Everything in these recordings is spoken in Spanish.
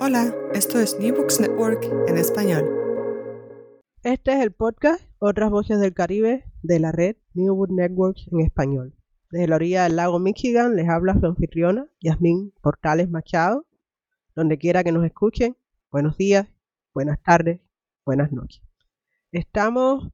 Hola, esto es New Books Network en español. Este es el podcast Otras Voces del Caribe de la red New Books Network en español. Desde la orilla del lago Michigan les habla su anfitriona, Yasmín Portales Machado. Donde quiera que nos escuchen, buenos días, buenas tardes, buenas noches. Estamos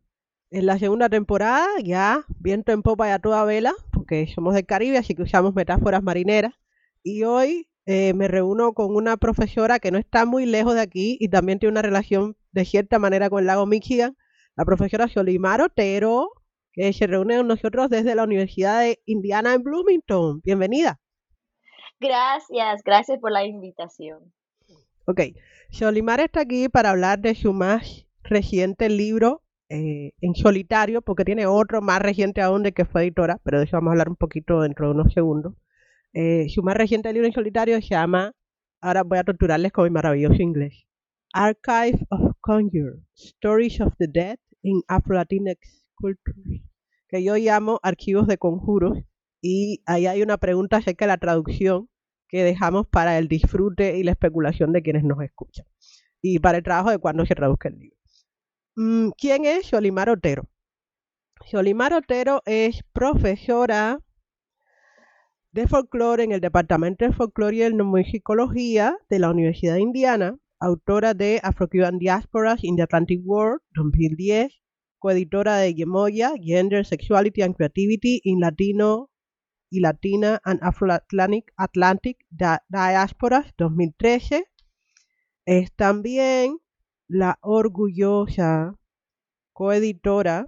en la segunda temporada, ya viento en popa y a toda vela, porque somos del Caribe, así que usamos metáforas marineras. Y hoy eh, me reúno con una profesora que no está muy lejos de aquí y también tiene una relación de cierta manera con el lago Michigan, la profesora Xolimar Otero, que se reúne con nosotros desde la Universidad de Indiana en Bloomington. Bienvenida. Gracias, gracias por la invitación. Ok, Xolimar está aquí para hablar de su más reciente libro eh, en solitario, porque tiene otro más reciente aún de que fue editora, pero de eso vamos a hablar un poquito dentro de unos segundos. Eh, su más reciente libro en solitario se llama, ahora voy a torturarles con mi maravilloso inglés, Archive of Conjure, Stories of the Dead in Afro-Latinx Cultures, que yo llamo Archivos de Conjuros, y ahí hay una pregunta acerca de la traducción que dejamos para el disfrute y la especulación de quienes nos escuchan, y para el trabajo de cuando se traduzca el libro. Mm, ¿Quién es Xolimar Otero? Xolimar Otero es profesora de folclore en el Departamento de Folclore y Etnomusicología de la Universidad de Indiana, autora de Afro-Cuban Diasporas in the Atlantic World 2010, coeditora de Gemoya, Gender, Sexuality and Creativity in Latino y Latina and Afro-Atlantic Atlantic Diasporas 2013. Es también la orgullosa coeditora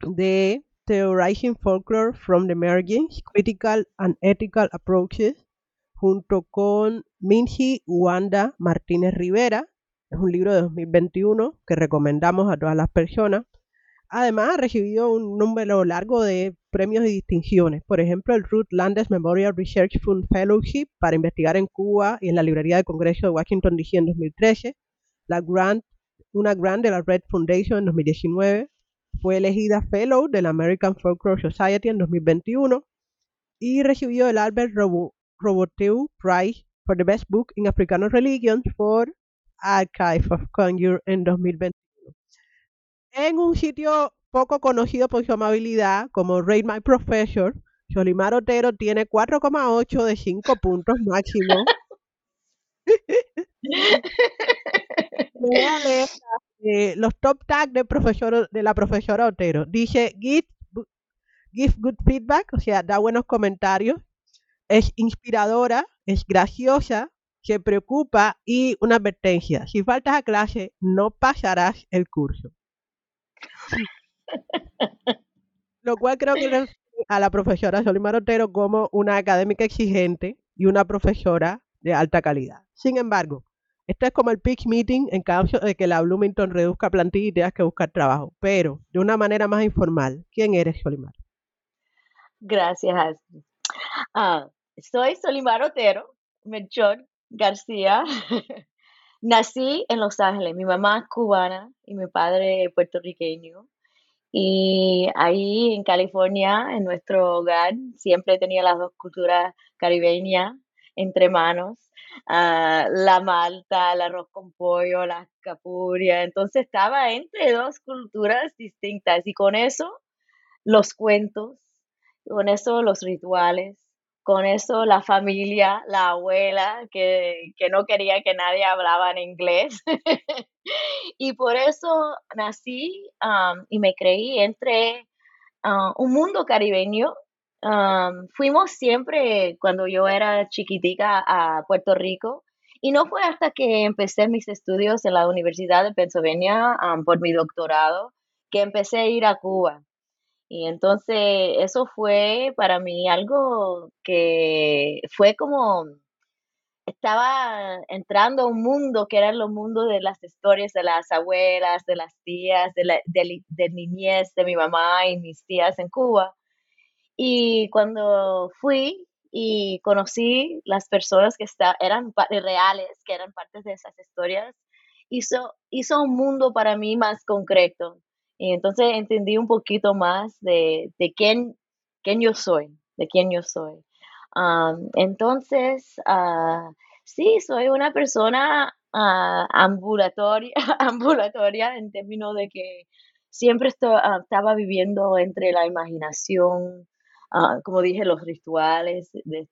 de Theorizing Folklore from the Emergence, Critical and Ethical Approaches, junto con Minji Wanda Martínez Rivera. Es un libro de 2021 que recomendamos a todas las personas. Además, ha recibido un número largo de premios y distinciones. Por ejemplo, el Ruth Landes Memorial Research Fund Fellowship para investigar en Cuba y en la Librería de Congreso de Washington DC en 2013. La grant, una grant de la Red Foundation en 2019 fue elegida Fellow de la American Folklore Society en 2021 y recibió el Albert Roboteu Prize for the Best Book in African Religions for Archive of Conjure en 2021. En un sitio poco conocido por su amabilidad como Rate My Professor, Solimar Otero tiene 4,8 de 5 puntos máximo. Eh, los top tags de, profesor, de la profesora Otero. Dice, give, give good feedback, o sea, da buenos comentarios, es inspiradora, es graciosa, se preocupa y una advertencia. Si faltas a clase, no pasarás el curso. Lo cual creo que a la profesora Solimar Otero como una académica exigente y una profesora de alta calidad. Sin embargo, esto es como el pitch meeting en caso de que la Bloomington reduzca plantilla y tengas que buscar trabajo, pero de una manera más informal. ¿Quién eres, Solimar? Gracias. Ah, soy Solimar Otero, Melchor García. Nací en Los Ángeles. Mi mamá es cubana y mi padre puertorriqueño. Y ahí en California, en nuestro hogar, siempre tenía las dos culturas caribeñas entre manos. Ah, la malta, el arroz con pollo, la capuria. Entonces estaba entre dos culturas distintas y con eso los cuentos, con eso los rituales, con eso la familia, la abuela que, no quería que nadie hablaba en inglés. y por eso nací y me creí entre ah, un mundo caribeño fuimos siempre, cuando yo era chiquitica, a Puerto Rico. Y no fue hasta que empecé mis estudios en la Universidad de Pennsylvania por mi doctorado que empecé a ir a Cuba. Y entonces eso fue para mí algo que fue como estaba entrando a un mundo que era los mundos de las historias de las abuelas, de las tías, de, la, de, niñez de mi mamá y mis tías en Cuba. Y cuando fui y conocí las personas que está, eran reales, que eran partes de esas historias, hizo, hizo un mundo para mí más concreto. Y entonces entendí un poquito más de, de quién, quién yo soy, de quién yo soy entonces, uh, sí, soy una persona uh, ambulatoria, ambulatoria en términos de que siempre ah, estaba viviendo entre la imaginación, como dije, los rituales del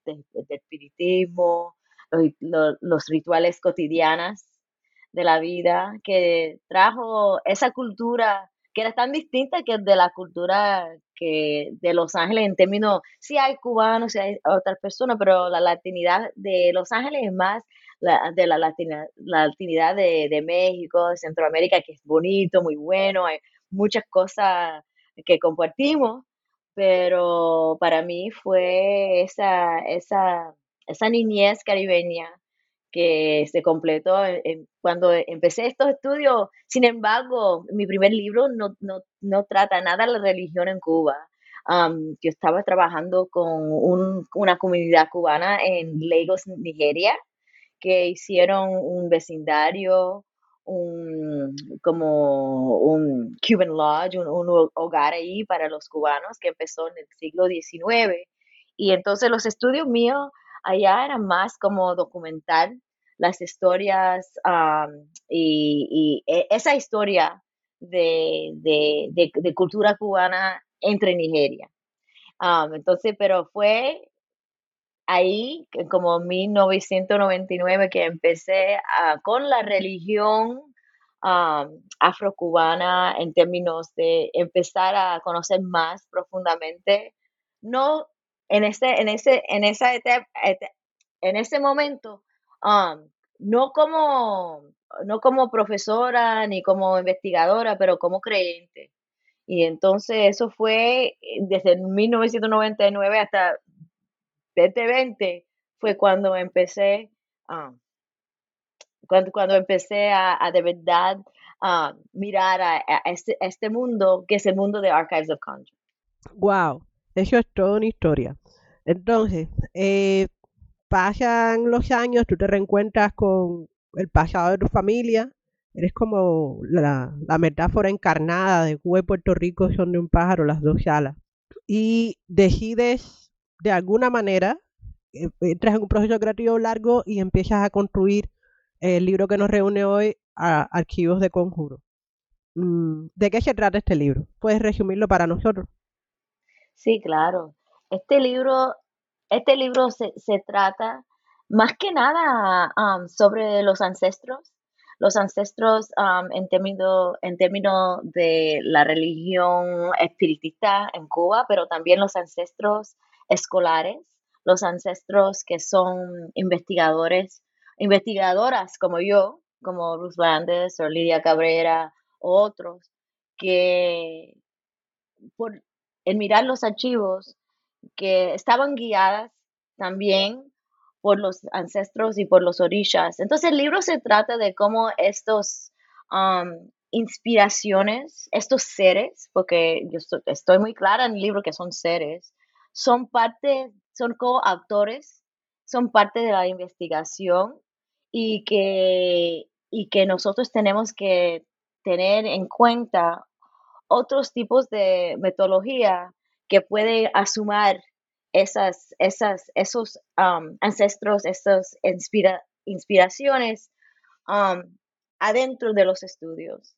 espiritismo, los, los, rituales cotidianos de la vida, que trajo esa cultura que era tan distinta que de la cultura que de Los Ángeles en términos, sí hay cubanos, sí hay otras personas, pero la latinidad de Los Ángeles es más la, de la, latina, latinidad de, de, México, de Centroamérica, que es bonito, muy bueno, hay muchas cosas que compartimos, pero para mí fue esa, esa, esa niñez caribeña que se completó cuando empecé estos estudios. Sin embargo, mi primer libro no, no, no trata nada de la religión en Cuba. yo estaba trabajando con una comunidad cubana en Lagos, Nigeria, que hicieron un vecindario, un, como un Cuban Lodge, un, un hogar ahí para los cubanos que empezó en el siglo XIX. Y entonces los estudios míos allá era más como documentar las historias y, e, esa historia de, cultura cubana entre Nigeria. entonces, pero fue ahí, como 1999, que empecé con la religión afrocubana en términos de empezar a conocer más profundamente, no en este, en ese, en esa etapa, en ese momento, no como, no como profesora ni como investigadora, pero como creyente. Y entonces eso fue eh, desde 1999 hasta 2020 fue cuando empecé, cuando, cuando empecé a, de verdad mirar a, este, este, mundo que es el mundo de Archives of Conjure. Wow, eso es toda una historia. Entonces, eh, pasan los años, tú te reencuentras con el pasado de tu familia, eres como la, metáfora encarnada de y Puerto Rico son de un pájaro las dos alas. Y decides, de alguna manera, eh, entras en un proceso creativo largo y empiezas a construir el libro que nos reúne hoy, a Archivos de Conjuro. Mm, ¿De qué se trata este libro? ¿Puedes resumirlo para nosotros? Sí, claro. Este libro este libro se, trata más que nada um, sobre los ancestros, los ancestros um, en, términos, en términos de la religión espiritista en Cuba, pero también los ancestros escolares, los ancestros que son investigadores, investigadoras como yo, como Ruth Landes o Lidia Cabrera o otros, que por, en mirar los archivos que estaban guiadas también por los ancestros y por los orillas. Entonces el libro se trata de cómo estos um, inspiraciones, estos seres, porque yo estoy, muy clara en el libro que son seres, son parte, son coautores, son parte de la investigación y que, y que nosotros tenemos que tener en cuenta otros tipos de metodología que puede asumir esas, esas, esos um, ancestros, esas inspiraciones um, adentro de los estudios,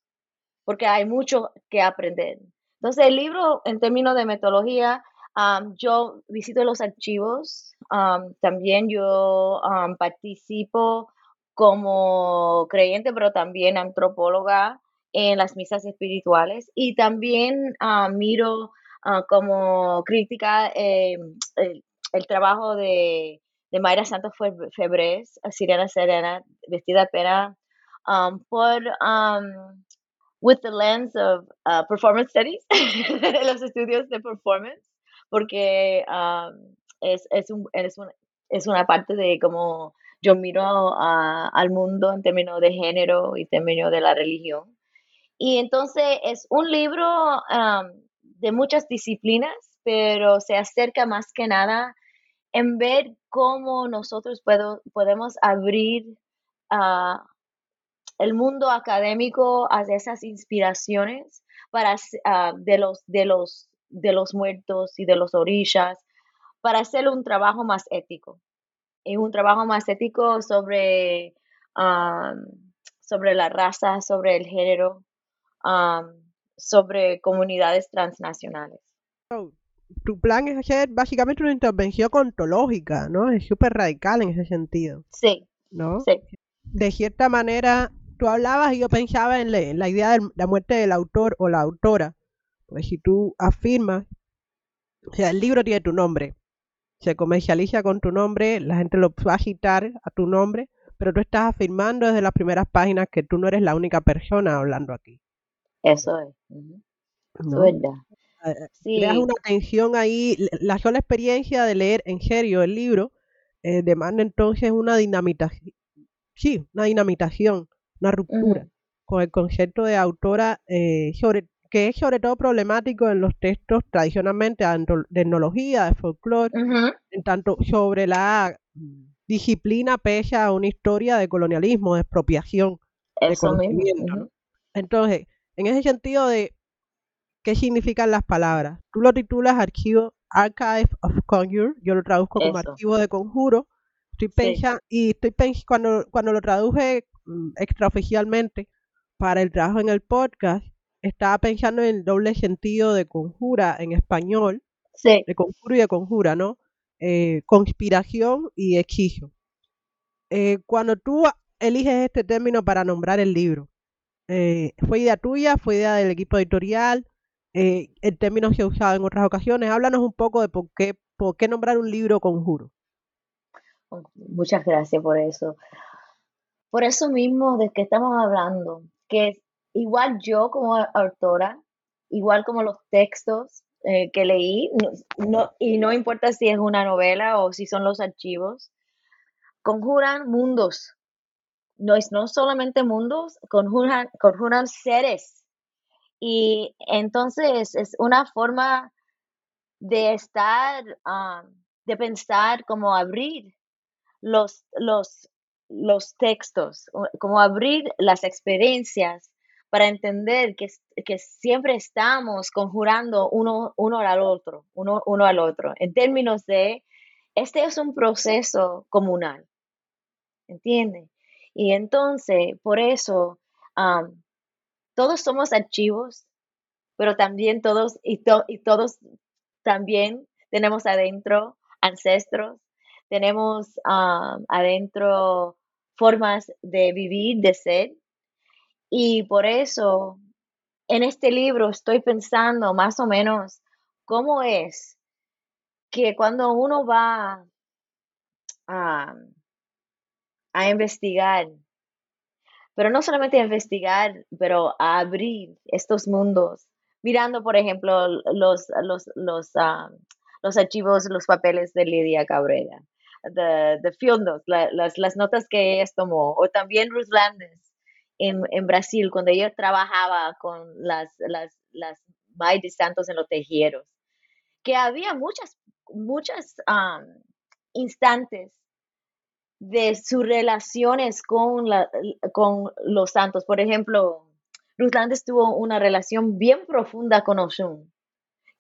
porque hay mucho que aprender. Entonces, el libro, en términos de metodología, um, yo visito los archivos, también yo participo como creyente, pero también antropóloga en las misas espirituales. Y también miro Ah, como crítica eh, el, trabajo de, de Mayra Santos Febres, Siriana Serena, vestida pena, um, por um, with the lens of uh, performance studies, los estudios de performance, porque um, es, es, un, es, es, una parte de cómo yo miro al mundo en términos de género y términos de la religión. Y entonces es un libro de muchas disciplinas, pero se acerca más que nada en ver cómo nosotros podemos abrir uh, el mundo académico a esas inspiraciones para, ah, de, los, de, los, de los muertos y de los orillas para hacer un trabajo más ético. Y un trabajo más ético sobre, sobre la raza, sobre el género, sobre comunidades transnacionales. tu plan es hacer básicamente una intervención ontológica, ¿no? Es súper radical en ese sentido. Sí. ¿No? Sí. De cierta manera, tú hablabas y yo pensaba en, la idea de la muerte del autor o la autora. Si tú afirmas, o sea, el libro tiene tu nombre, se comercializa con tu nombre, la gente lo va a citar a tu nombre, pero tú estás afirmando desde las primeras páginas que tú no eres la única persona hablando aquí. Eso es. ¿No? verdad. Eh, eh, sí. Creas una tensión ahí. La sola experiencia de leer en serio el libro eh, demanda entonces una dinamitación. Sí, una dinamitación una ruptura con el concepto de autora eh, sobre, que es sobre todo problemático en los textos tradicionalmente de etnología, de folclore, en tanto sobre la disciplina pese a una historia de colonialismo, de expropiación de conocimiento. Entonces, en ese sentido de qué significan las palabras, tú lo titulas archivo Archive of Conjure, yo lo traduzco como archivo de conjuro, estoy pensando, y estoy pensando, cuando, cuando lo traduje Mm, extraoficialmente para el trabajo en el podcast, estaba pensando en el doble sentido de conjura en español, de conjuro y de conjura, ¿no? Eh, conspiración y hechizo. Eh, cuando tú eliges este término para nombrar el libro, eh, ¿fue idea tuya? ¿Fue idea del equipo editorial? el término se ha usado en otras ocasiones. Háblanos un poco de por qué, por qué nombrar un libro conjuro. Muchas gracias por eso. Por eso mismo de que estamos hablando, que igual yo como autora, igual como los textos eh, que leí, no, y no importa si es una novela o si son los archivos, conjuran mundos. No es no solamente mundos, conjuran, conjuran seres. Y entonces es una forma de estar, ah, de pensar, como abrir los, los los textos, como abrir las experiencias para entender que, siempre estamos conjurando uno, uno al otro, uno, al otro, en términos de, este es un proceso comunal, ¿entiende? Y entonces, por eso, todos somos archivos, pero también todos, y, y todos también tenemos adentro ancestros, tenemos adentro formas de vivir, de ser. Y por eso, en este libro estoy pensando más o menos cómo es que cuando uno va a, a investigar, pero no solamente a investigar, pero a abrir estos mundos, mirando, por ejemplo, los, los, los, ah, los archivos, los papeles de Lidia Cabrera, de, de las, las, notas que ella tomó, o también Ruth Landes en, en, Brasil, cuando ella trabajaba con las, las, las de Santos en los tejeros, que había muchas, muchas instantes de sus relaciones con, la, con los santos. Por ejemplo, Ruth Landes tuvo una relación bien profunda con Oshun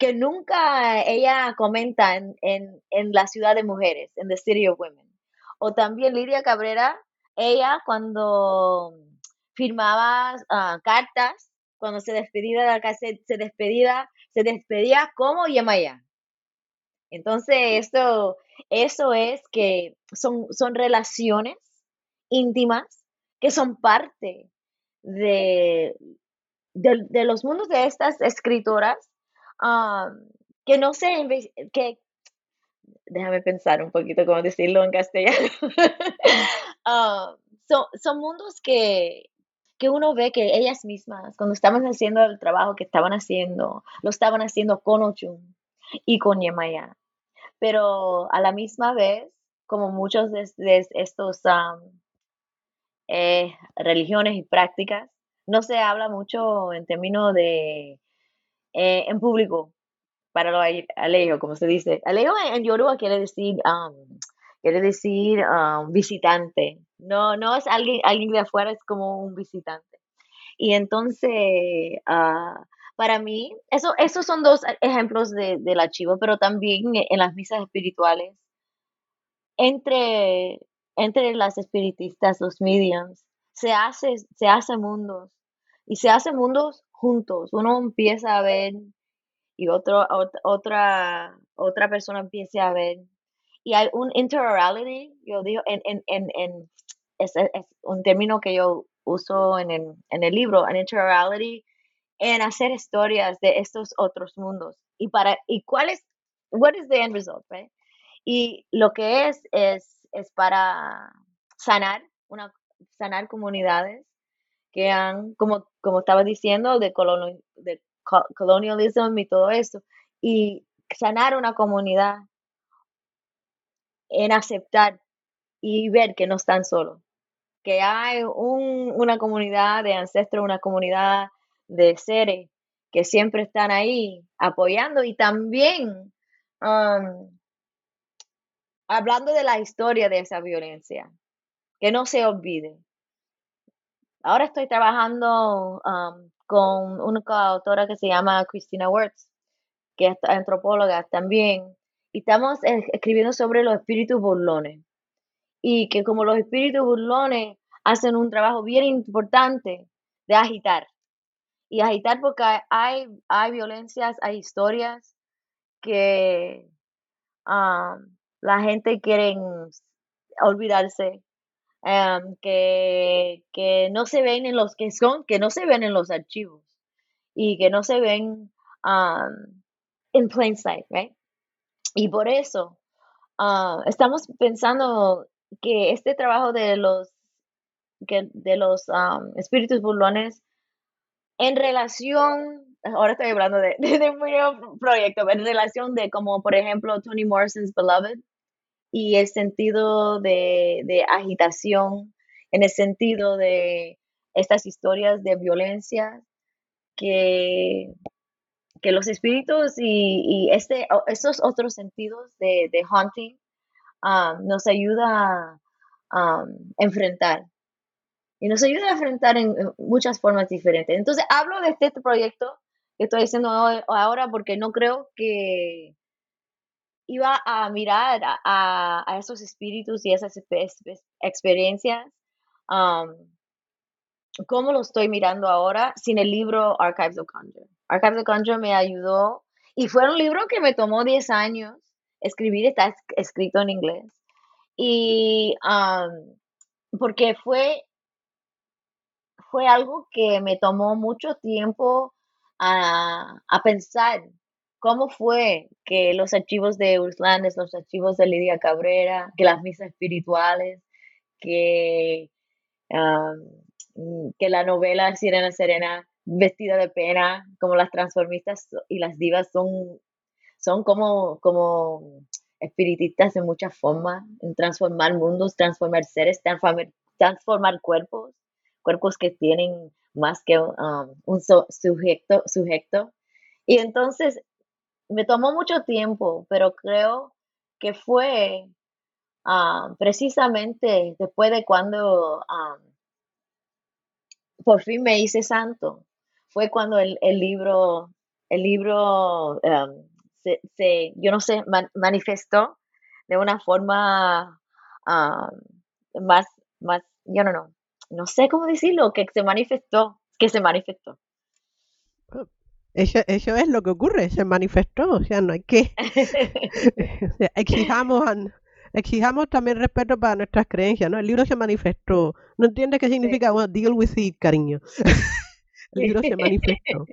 que nunca ella comenta en, en, la ciudad de mujeres, en The City of Women. O también Lidia Cabrera, ella cuando firmaba ah, cartas, cuando se despedía de la casa, se despedía, se despedía como Yamaya. Entonces, esto, eso es que son, son relaciones íntimas que son parte de, de los mundos de estas escritoras que no sé, que, déjame pensar un poquito cómo decirlo en castellano. son, son mundos que, que uno ve que ellas mismas, cuando estaban haciendo el trabajo que estaban haciendo, lo estaban haciendo con Ochun y con Yemaya. Pero a la misma vez, como muchos de, estos eh, religiones y prácticas, no se habla mucho en términos de eh, en público para los alejos, como se dice. Alejo en, Yoruba quiere decir quiere decir visitante. No, no es alguien, alguien de afuera, es como un visitante. Y entonces, ah, para mí, eso, esos son dos ejemplos de, del archivo, pero también en las misas espirituales, entre, entre las espiritistas, los mediums, se hace, se hace mundos y se hace mundos juntos. Uno empieza a ver y otro, otra, otra persona empieza a ver. Y hay un interorality, yo digo, en, en, en, en es, es, un término que yo uso en el, en el libro, an interorality, en hacer historias de estos otros mundos. Y para, y cuál es, what is the end result, right? Y lo que es, es, es para sanar, una, sanar comunidades que han, como, como estaba diciendo, de, de colonialismo y todo eso, y sanar una comunidad en aceptar y ver que no están solos, que hay un, una comunidad de ancestros, una comunidad de seres que siempre están ahí apoyando y también um, hablando de la historia de esa violencia, que no se olvide. Ahora estoy trabajando um, con una autora que se llama Christina Wertz, que es antropóloga también, estamos escribiendo sobre los espíritus burlones. Y que como los espíritus burlones hacen un trabajo bien importante de agitar. Y agitar porque hay, hay violencias, hay historias que um, la gente quiere olvidarse, um, que, que no se ven en los que son, que no se ven en los archivos y que no se ven um, en plain sight, right? Y por eso uh, estamos pensando que este trabajo de los de los espíritus burlones en relación, ahora estoy hablando de, de, un proyecto, en relación de como por ejemplo Toni Morrison's Beloved, y el sentido de, de agitación, en el sentido de estas historias de violencia que, que los espíritus y, y este, estos otros sentidos de, de haunting um, nos ayuda a um, enfrentar. Y nos ayuda a enfrentar en, muchas formas diferentes. Entonces, hablo de este proyecto que estoy haciendo ahora porque no creo que, iba a mirar a, a esos espíritus y esas experiencias, um, cómo lo estoy mirando ahora sin el libro Archives of Conjure. Archives of me ayudó y fue un libro que me tomó 10 años escribir, está escrito en inglés. Y um, porque fue, fue algo que me tomó mucho tiempo a, a pensar ¿Cómo fue que los archivos de Urslandes, los archivos de Lidia Cabrera, que las misas espirituales, que, que la novela Sirena Serena, vestida de pena, como las transformistas y las divas son, son como, como espiritistas en muchas formas, en transformar mundos, transformar seres, transformar, transformar cuerpos, cuerpos que tienen más que um, un sujeto, sujeto. Y entonces me tomó mucho tiempo, pero creo que fue ah, precisamente después de cuando ah, por fin me hice santo. Fue cuando el, libro, el libro um, se, yo no sé, manifestó de una forma ah, más, más, yo no, no, no sé cómo decirlo, que se manifestó, que se manifestó. Eso, eso es lo que ocurre, se manifestó, o sea, no hay que... exijamos, exijamos también respeto para nuestras creencias, ¿no? El libro se manifestó. ¿No entiendes qué significa? Bueno, deal with it, cariño. El libro se manifestó.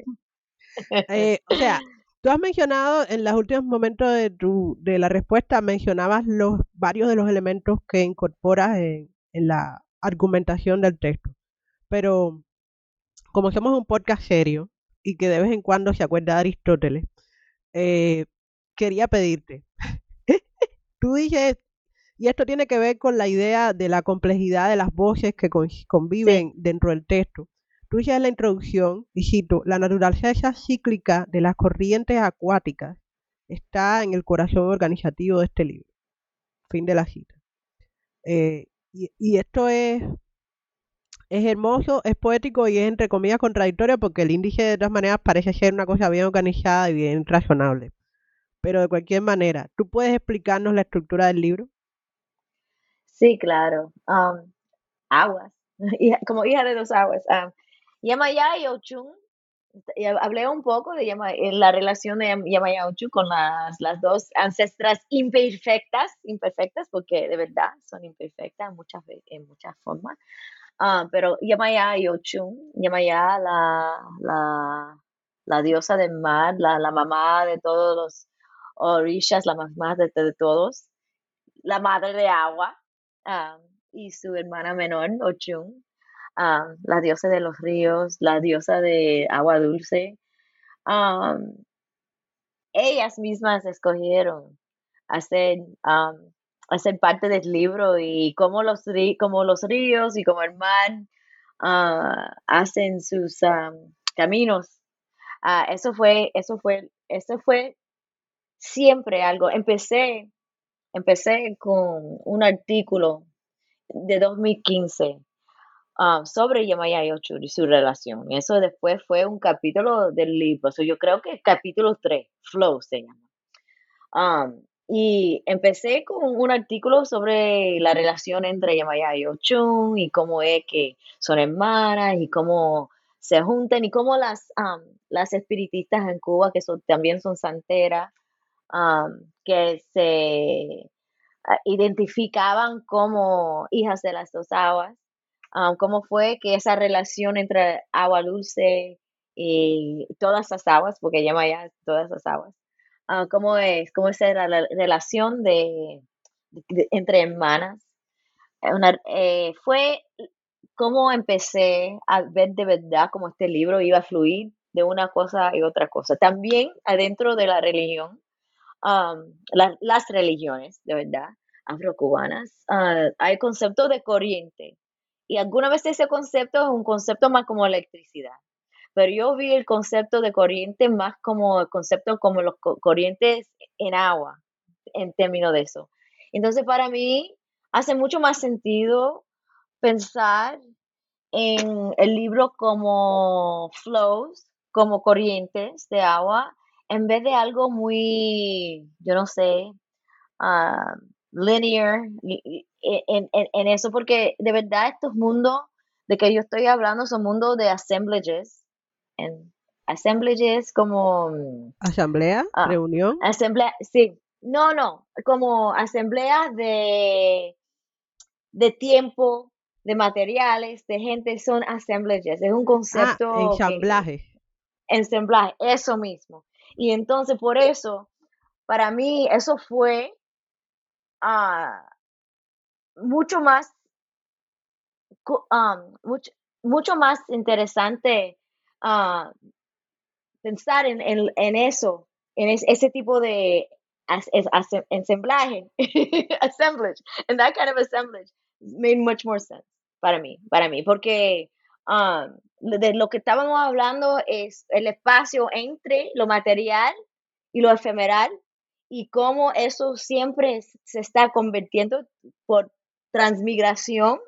Eh, o sea, tú has mencionado en los últimos momentos de, tu, de la respuesta, mencionabas los varios de los elementos que incorporas en, en la argumentación del texto. Pero como somos un podcast serio, y que de vez en cuando se acuerda de Aristóteles, eh, quería pedirte. Tú dices, Y esto tiene que ver con la idea de la complejidad de las voces que conviven dentro del texto. Dices en la introducción, y cito, la naturaleza cíclica de las corrientes acuáticas está en el corazón organizativo de este libro. Fin de la cita. Eh, y, esto es, es hermoso, es poético y es entre comillas contradictorio porque el índice de todas maneras parece ser una cosa bien organizada y bien razonable. Pero de cualquier manera, ¿tú puedes explicarnos la estructura del libro? Sí, claro. Um, aguas, como hija de dos aguas. Um, Yamaya y Ochun, hablé un poco de la relación de Yamaya y Ochun con las, las dos ancestras imperfectas, imperfectas porque de verdad son imperfectas en muchas, en muchas formas. Uh, pero Yamaya y Ochun, Yamaya, la, la, la diosa del mar, la, la mamá de todos los orishas, la mamá de, de todos, la madre de agua, y su hermana menor, Ochun, la diosa de los ríos, la diosa de agua dulce. ellas mismas escogieron hacer, hacer parte del libro y como los, como los ríos y como el mar ah, hacen sus caminos. Ah, eso fue, eso fue, eso fue siempre algo. Empecé empecé con un artículo de 2015 ah, sobre Yamaya y su relación. Eso después fue un capítulo del libro. yo creo que capítulo 3, Flow se llama. Y empecé con un artículo sobre la relación entre Yamaya y Ochun y cómo es que son hermanas y cómo se juntan y cómo las, ah, las espiritistas en Cuba, que también son santeras, que se ah, identificaban como hijas de las dos aguas, cómo fue que esa relación entre agua dulce y todas las aguas, porque llama ya todas las aguas, ah, cómo es, cómo es la, relación de, entre hermanas. Eh, fue como empecé a ver de verdad cómo este libro iba a fluir de una cosa y otra cosa. También adentro de la religión, las religiones, de verdad, afrocubanas, uh, hay concepto de corriente. Y alguna vez ese concepto es un concepto más como electricidad. Pero yo vi el concepto de corriente más como el concepto como los corrientes en agua, en términos de eso. Entonces, para mí, hace mucho más sentido pensar en el libro como flows, como corrientes de agua, en vez de algo muy, yo no sé, uh, linear en, en, eso, porque de verdad estos mundos de que yo estoy hablando son mundos de assemblages. En assemblages como... Mm, ¿Asamblea? Ah, ¿Reunión? Asamblea, sí. No, no, como asambleas de, de tiempo, de materiales, de gente, son assemblages. Es un concepto... Ah, ensamblaje. ensamblaje, eso mismo. Y entonces por eso, para mí, eso fue ah, mucho más, mucho, mucho, más interesante ah, pensar en, en, eso, en ese tipo de ensamblaje, assemblage, and that kind of assemblage made much more sense para mí, para mí, porque de lo que estábamos hablando es el espacio entre lo material y lo efemeral y cómo eso siempre se está convirtiendo por transmigración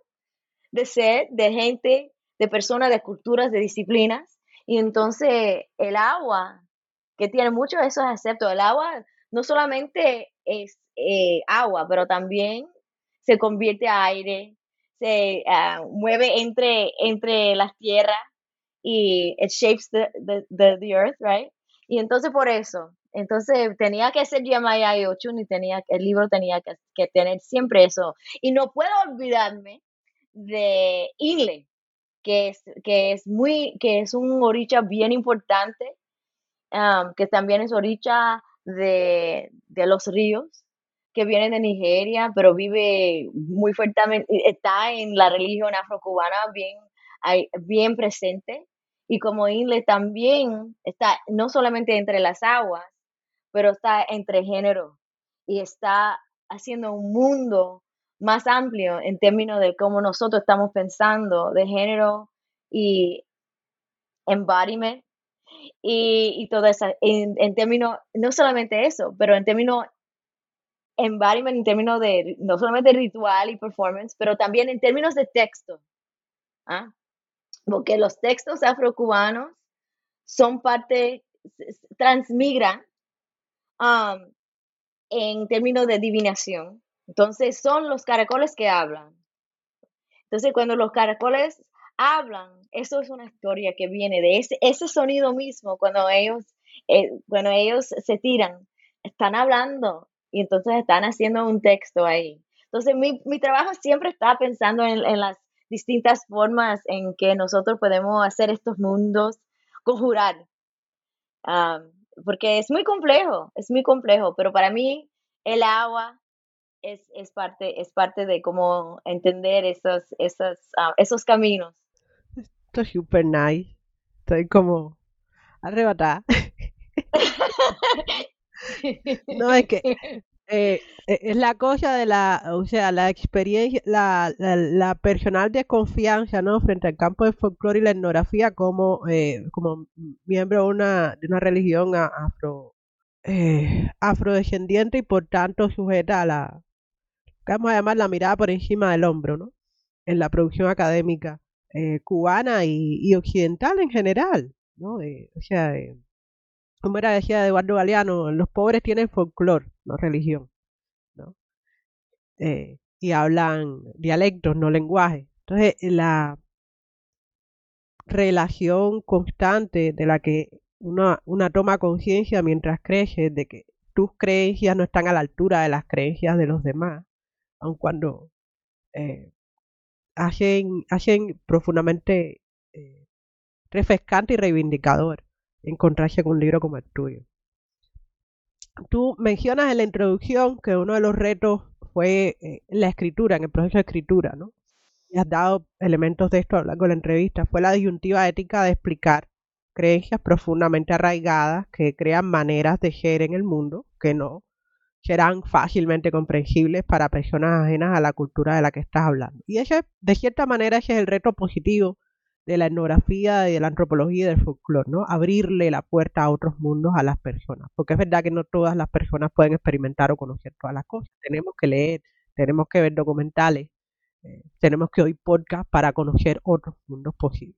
de ser, de gente, de personas, de culturas, de disciplinas. Y entonces el agua, que tiene muchos de esos aceptos, el agua no solamente es eh, agua, pero también se convierte a aire, se ah, mueve entre, entre las tierras y it shapes the, the, the, earth, right? Y entonces por eso, entonces tenía que ser Yamaya y Ochun y tenía, el libro tenía que, tener siempre eso. Y no puedo olvidarme de Inle, que es, que es muy, que es un oricha bien importante, um, que también es oricha de, de los ríos que viene de Nigeria, pero vive muy fuertemente, está en la religión afrocubana bien, bien presente. Y como Inle también está no solamente entre las aguas, pero está entre género y está haciendo un mundo más amplio en términos de cómo nosotros estamos pensando de género y embodiment y, y todo eso, en, términos, no solamente eso, pero en términos embodiment, en términos de no solamente ritual y performance, pero también en términos de texto. ¿ah? Porque los textos afrocubanos son parte, transmigran um, en términos de divinación. Entonces son los caracoles que hablan. Entonces cuando los caracoles hablan, eso es una historia que viene de ese, ese sonido mismo, cuando ellos, eh, cuando ellos se tiran, están hablando y entonces están haciendo un texto ahí. Entonces mi, mi trabajo siempre está pensando en, en, las distintas formas en que nosotros podemos hacer estos mundos, conjurar, um, porque es muy complejo, es muy complejo, pero para mí el agua es, es parte, es parte de cómo entender esos, esos, uh, esos caminos. Esto es super nice. Estoy como arrebatada. no, es que eh, es la cosa de la, o sea, la experiencia, la, la, la, personal desconfianza, ¿no? Frente al campo de folclore y la etnografía como, eh, como miembro de una, de una religión afro, eh, afrodescendiente y por tanto sujeta a la, vamos a llamar la mirada por encima del hombro, ¿no? En la producción académica eh, cubana y, y, occidental en general, ¿no? o sea, como era decía Eduardo Galeano, los pobres tienen folclore, no religión. Eh, y hablan dialectos, no lenguaje. Entonces, la relación constante de la que una, toma conciencia mientras crece de que tus creencias no están a la altura de las creencias de los demás, aun cuando eh, hacen, hacen profundamente eh, refrescante y reivindicador encontrarse con un libro como el tuyo. Tú mencionas en la introducción que uno de los retos fue eh, la escritura, en el proceso de escritura, ¿no? Y has dado elementos de esto a lo largo de la entrevista. Fue la disyuntiva ética de explicar creencias profundamente arraigadas que crean maneras de ser en el mundo que no serán fácilmente comprensibles para personas ajenas a la cultura de la que estás hablando. Y ese, de cierta manera, ese es el reto positivo de la etnografía de la antropología y del folclore, ¿no? Abrirle la puerta a otros mundos a las personas, porque es verdad que no todas las personas pueden experimentar o conocer todas las cosas. Tenemos que leer, tenemos que ver documentales, eh, tenemos que oír podcast para conocer otros mundos posibles.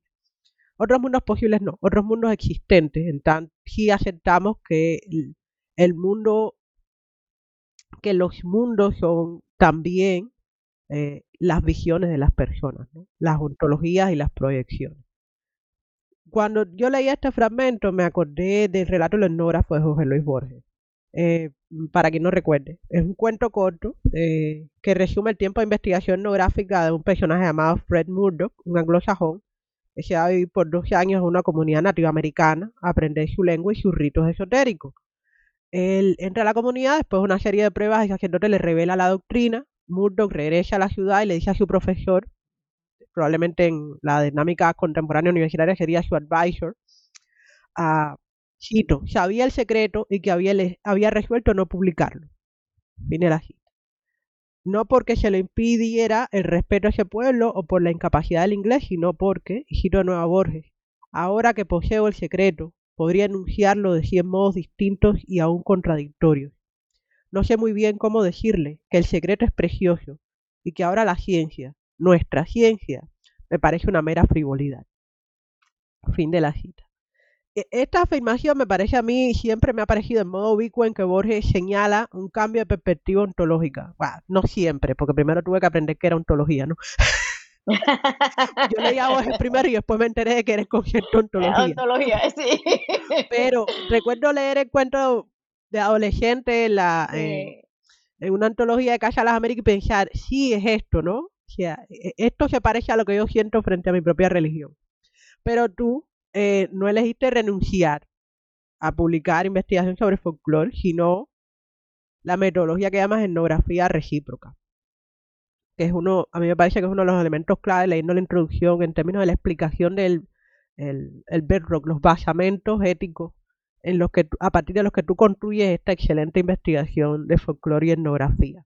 Otros mundos posibles no, otros mundos existentes, en tanto si aceptamos que el mundo, que los mundos son también eh, las visiones de las personas, las ontologías y las proyecciones. Cuando yo leí este fragmento me acordé del relato del etnógrafo de José Luis Borges. Eh, para quien no recuerde, es un cuento corto eh, que resume el tiempo de investigación etnográfica de un personaje llamado Fred Murdoch, un anglosajón, que se va a vivir por 12 años en una comunidad nativa americana, aprender su lengua y sus ritos esotéricos. Él entra a la comunidad, después de una serie de pruebas, el sacerdote le revela la doctrina Murdoch regresa a la ciudad y le dice a su profesor, probablemente en la dinámica contemporánea universitaria sería su advisor, a Chito, sabía el secreto y que había, había resuelto no publicarlo. De la cita. No porque se le impidiera el respeto a ese pueblo o por la incapacidad del inglés, sino porque, y cito a Nueva Borges, ahora que poseo el secreto, podría enunciarlo de cien modos distintos y aún contradictorios no sé muy bien cómo decirle que el secreto es precioso y que ahora la ciencia, nuestra ciencia, me parece una mera frivolidad. Fin de la cita. E, esta afirmación me parece a mí, siempre me ha parecido en modo ubicuo en que Borges señala un cambio de perspectiva ontológica. Bueno, no siempre, porque primero tuve que aprender que era ontología, ¿no? Yo leía Borges primero y después me enteré de que era el concepto ontología. Ontología, sí. Pero recuerdo leer el cuento de adolescente en, la, eh, en una antología de Casa a las Américas y pensar, sí, es esto, ¿no? O sea, e, e, esto se parece a lo que yo siento frente a mi propia religión. Pero tú eh, no elegiste renunciar a publicar investigación sobre folclore, sino la metodología que llamas etnografía recíproca. Que es uno, a mí me parece que es uno de los elementos clave leyendo la introducción en términos de la explicación del el, el bedrock, los basamentos éticos en los que a partir de los que tú construyes esta excelente investigación de folclore y etnografía.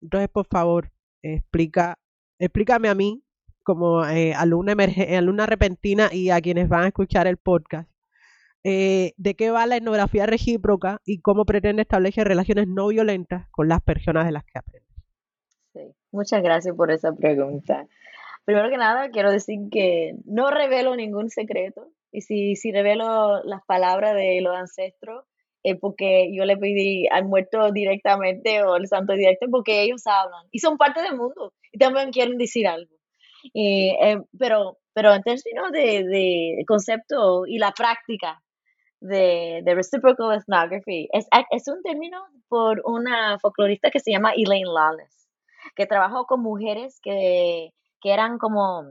Entonces, por favor, explica, explícame a mí, como eh, alumna, alumna repentina y a quienes van a escuchar el podcast, eh, de qué va la etnografía recíproca y cómo pretende establecer relaciones no violentas con las personas de las que aprende. Sí, muchas gracias por esa pregunta. Primero que nada, quiero decir que no revelo ningún secreto. Y si, si revelo las palabras de los ancestros, es porque yo le pedí al muerto directamente o al santo directo, porque ellos hablan y son parte del mundo y también quieren decir algo. Eh, pero, pero en términos de, de, concepto y la práctica de, de reciprocal ethnography, es, es un término por una folclorista que se llama Elaine Lawless, que trabajó con mujeres que, que eran como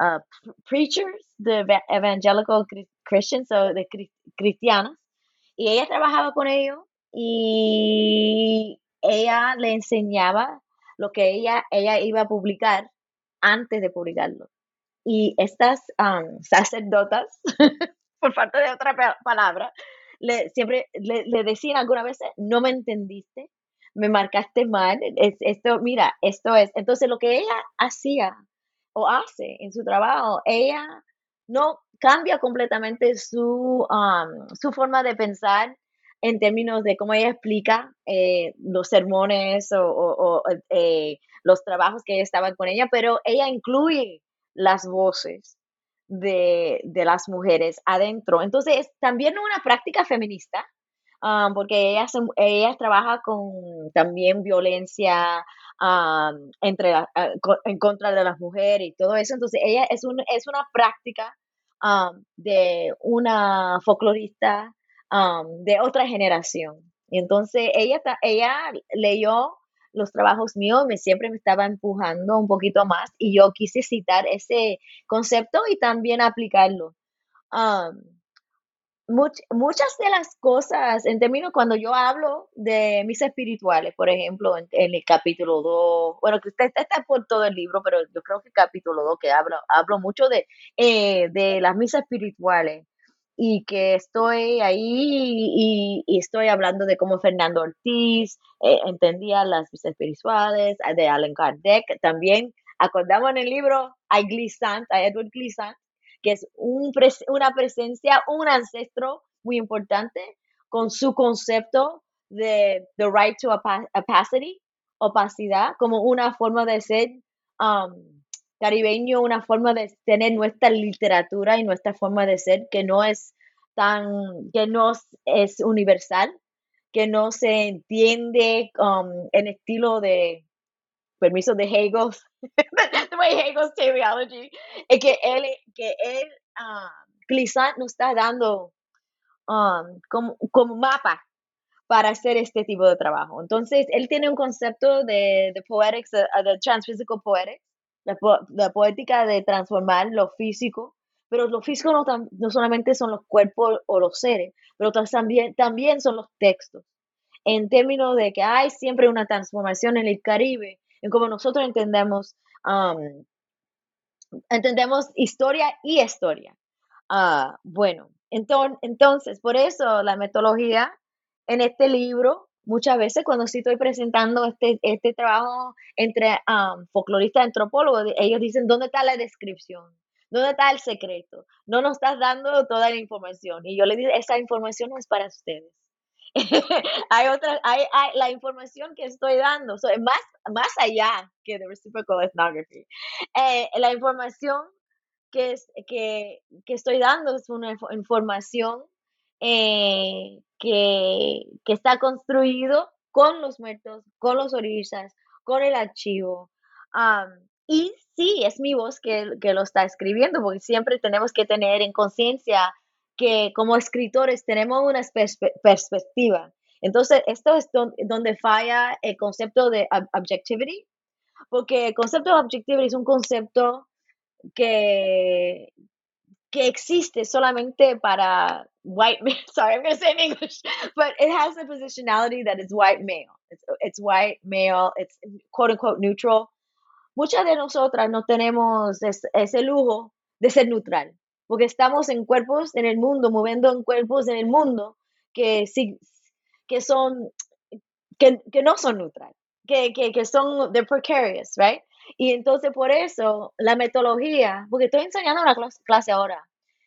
uh, preachers de evangelical Christians o de cristianos y ella trabajaba con ellos y ella le enseñaba lo que ella, ella iba a publicar antes de publicarlo. Y estas um, sacerdotas, por falta de otra palabra, le, siempre le, le, decían alguna vez, no me entendiste, me marcaste mal, esto, mira, esto es. Entonces lo que ella hacía o hace en su trabajo, ella no cambia completamente su, um, su forma de pensar en términos de cómo ella explica eh, los sermones o, eh, los trabajos que estaban con ella, pero ella incluye las voces de, las mujeres adentro. Entonces, es también una práctica feminista, um, porque ella, ella trabaja con también violencia um, entre en contra de las mujeres y todo eso. Entonces, ella es, un, es una práctica Um, de una folclorista um, de otra generación. Entonces ella, ella leyó los trabajos míos, me siempre me estaba empujando un poquito más y yo quise citar ese concepto y también aplicarlo. Um, muchas de las cosas, en términos cuando yo hablo de mis espirituales, por ejemplo, en, el capítulo 2, bueno, que usted está por todo el libro, pero yo creo que el capítulo 2 que hablo, hablo mucho de, eh, de las misas espirituales y que estoy ahí y, estoy hablando de cómo Fernando Ortiz eh, entendía las misas espirituales, de Allen Kardec, también acordamos en el libro a Glissant, a Edward Glissant, que es un una presencia, un ancestro muy importante con su concepto de the right to opacity, opacidad, como una forma de ser um, caribeño, una forma de tener nuestra literatura y nuestra forma de ser que no es tan, que no es universal, que no se entiende um, en estilo de permiso de Hegel, way Hegel's teleology, es que él, que él, uh, nos está dando um, como, como mapa para hacer este tipo de trabajo. Entonces, él tiene un concepto de, de poetics, de, transphysical poetics, la, poética de transformar lo físico, pero lo físico no, no solamente son los cuerpos o los seres, pero también, también son los textos. En términos de que hay siempre una transformación en el Caribe, en cómo nosotros entendemos, um, entendemos historia y historia. Uh, bueno, entonces, entonces, por eso la metodología en este libro, muchas veces cuando sí estoy presentando este, este trabajo entre um, folcloristas y antropólogos, ellos dicen, ¿dónde está la descripción? ¿Dónde está el secreto? No nos estás dando toda la información. Y yo le digo, esa información no es para ustedes. hay otra, hay, hay, la información que estoy dando, so, más, más allá que de reciprocal ethnography. Eh, la información que, es, que, que, estoy dando es una información eh, que, que, está construido con los muertos, con los orillas, con el archivo. y sí, es mi voz que, que lo está escribiendo, porque siempre tenemos que tener en conciencia que como escritores tenemos una perspectiva. Entonces, esto es donde falla el concepto de objectivity, porque el concepto de objectivity es un concepto que, que existe solamente para white male. Sorry, I'm going to say in English, but it has a positionality that is white male. It's, it's white male, it's quote unquote neutral. Muchas de nosotras no tenemos ese lujo de ser neutral porque estamos en cuerpos en el mundo, moviendo en cuerpos en el mundo que, que, son, que, que no son neutrales, que, que, que son, they're precarious, right? Y entonces por eso la metodología, porque estoy enseñando una clase, ahora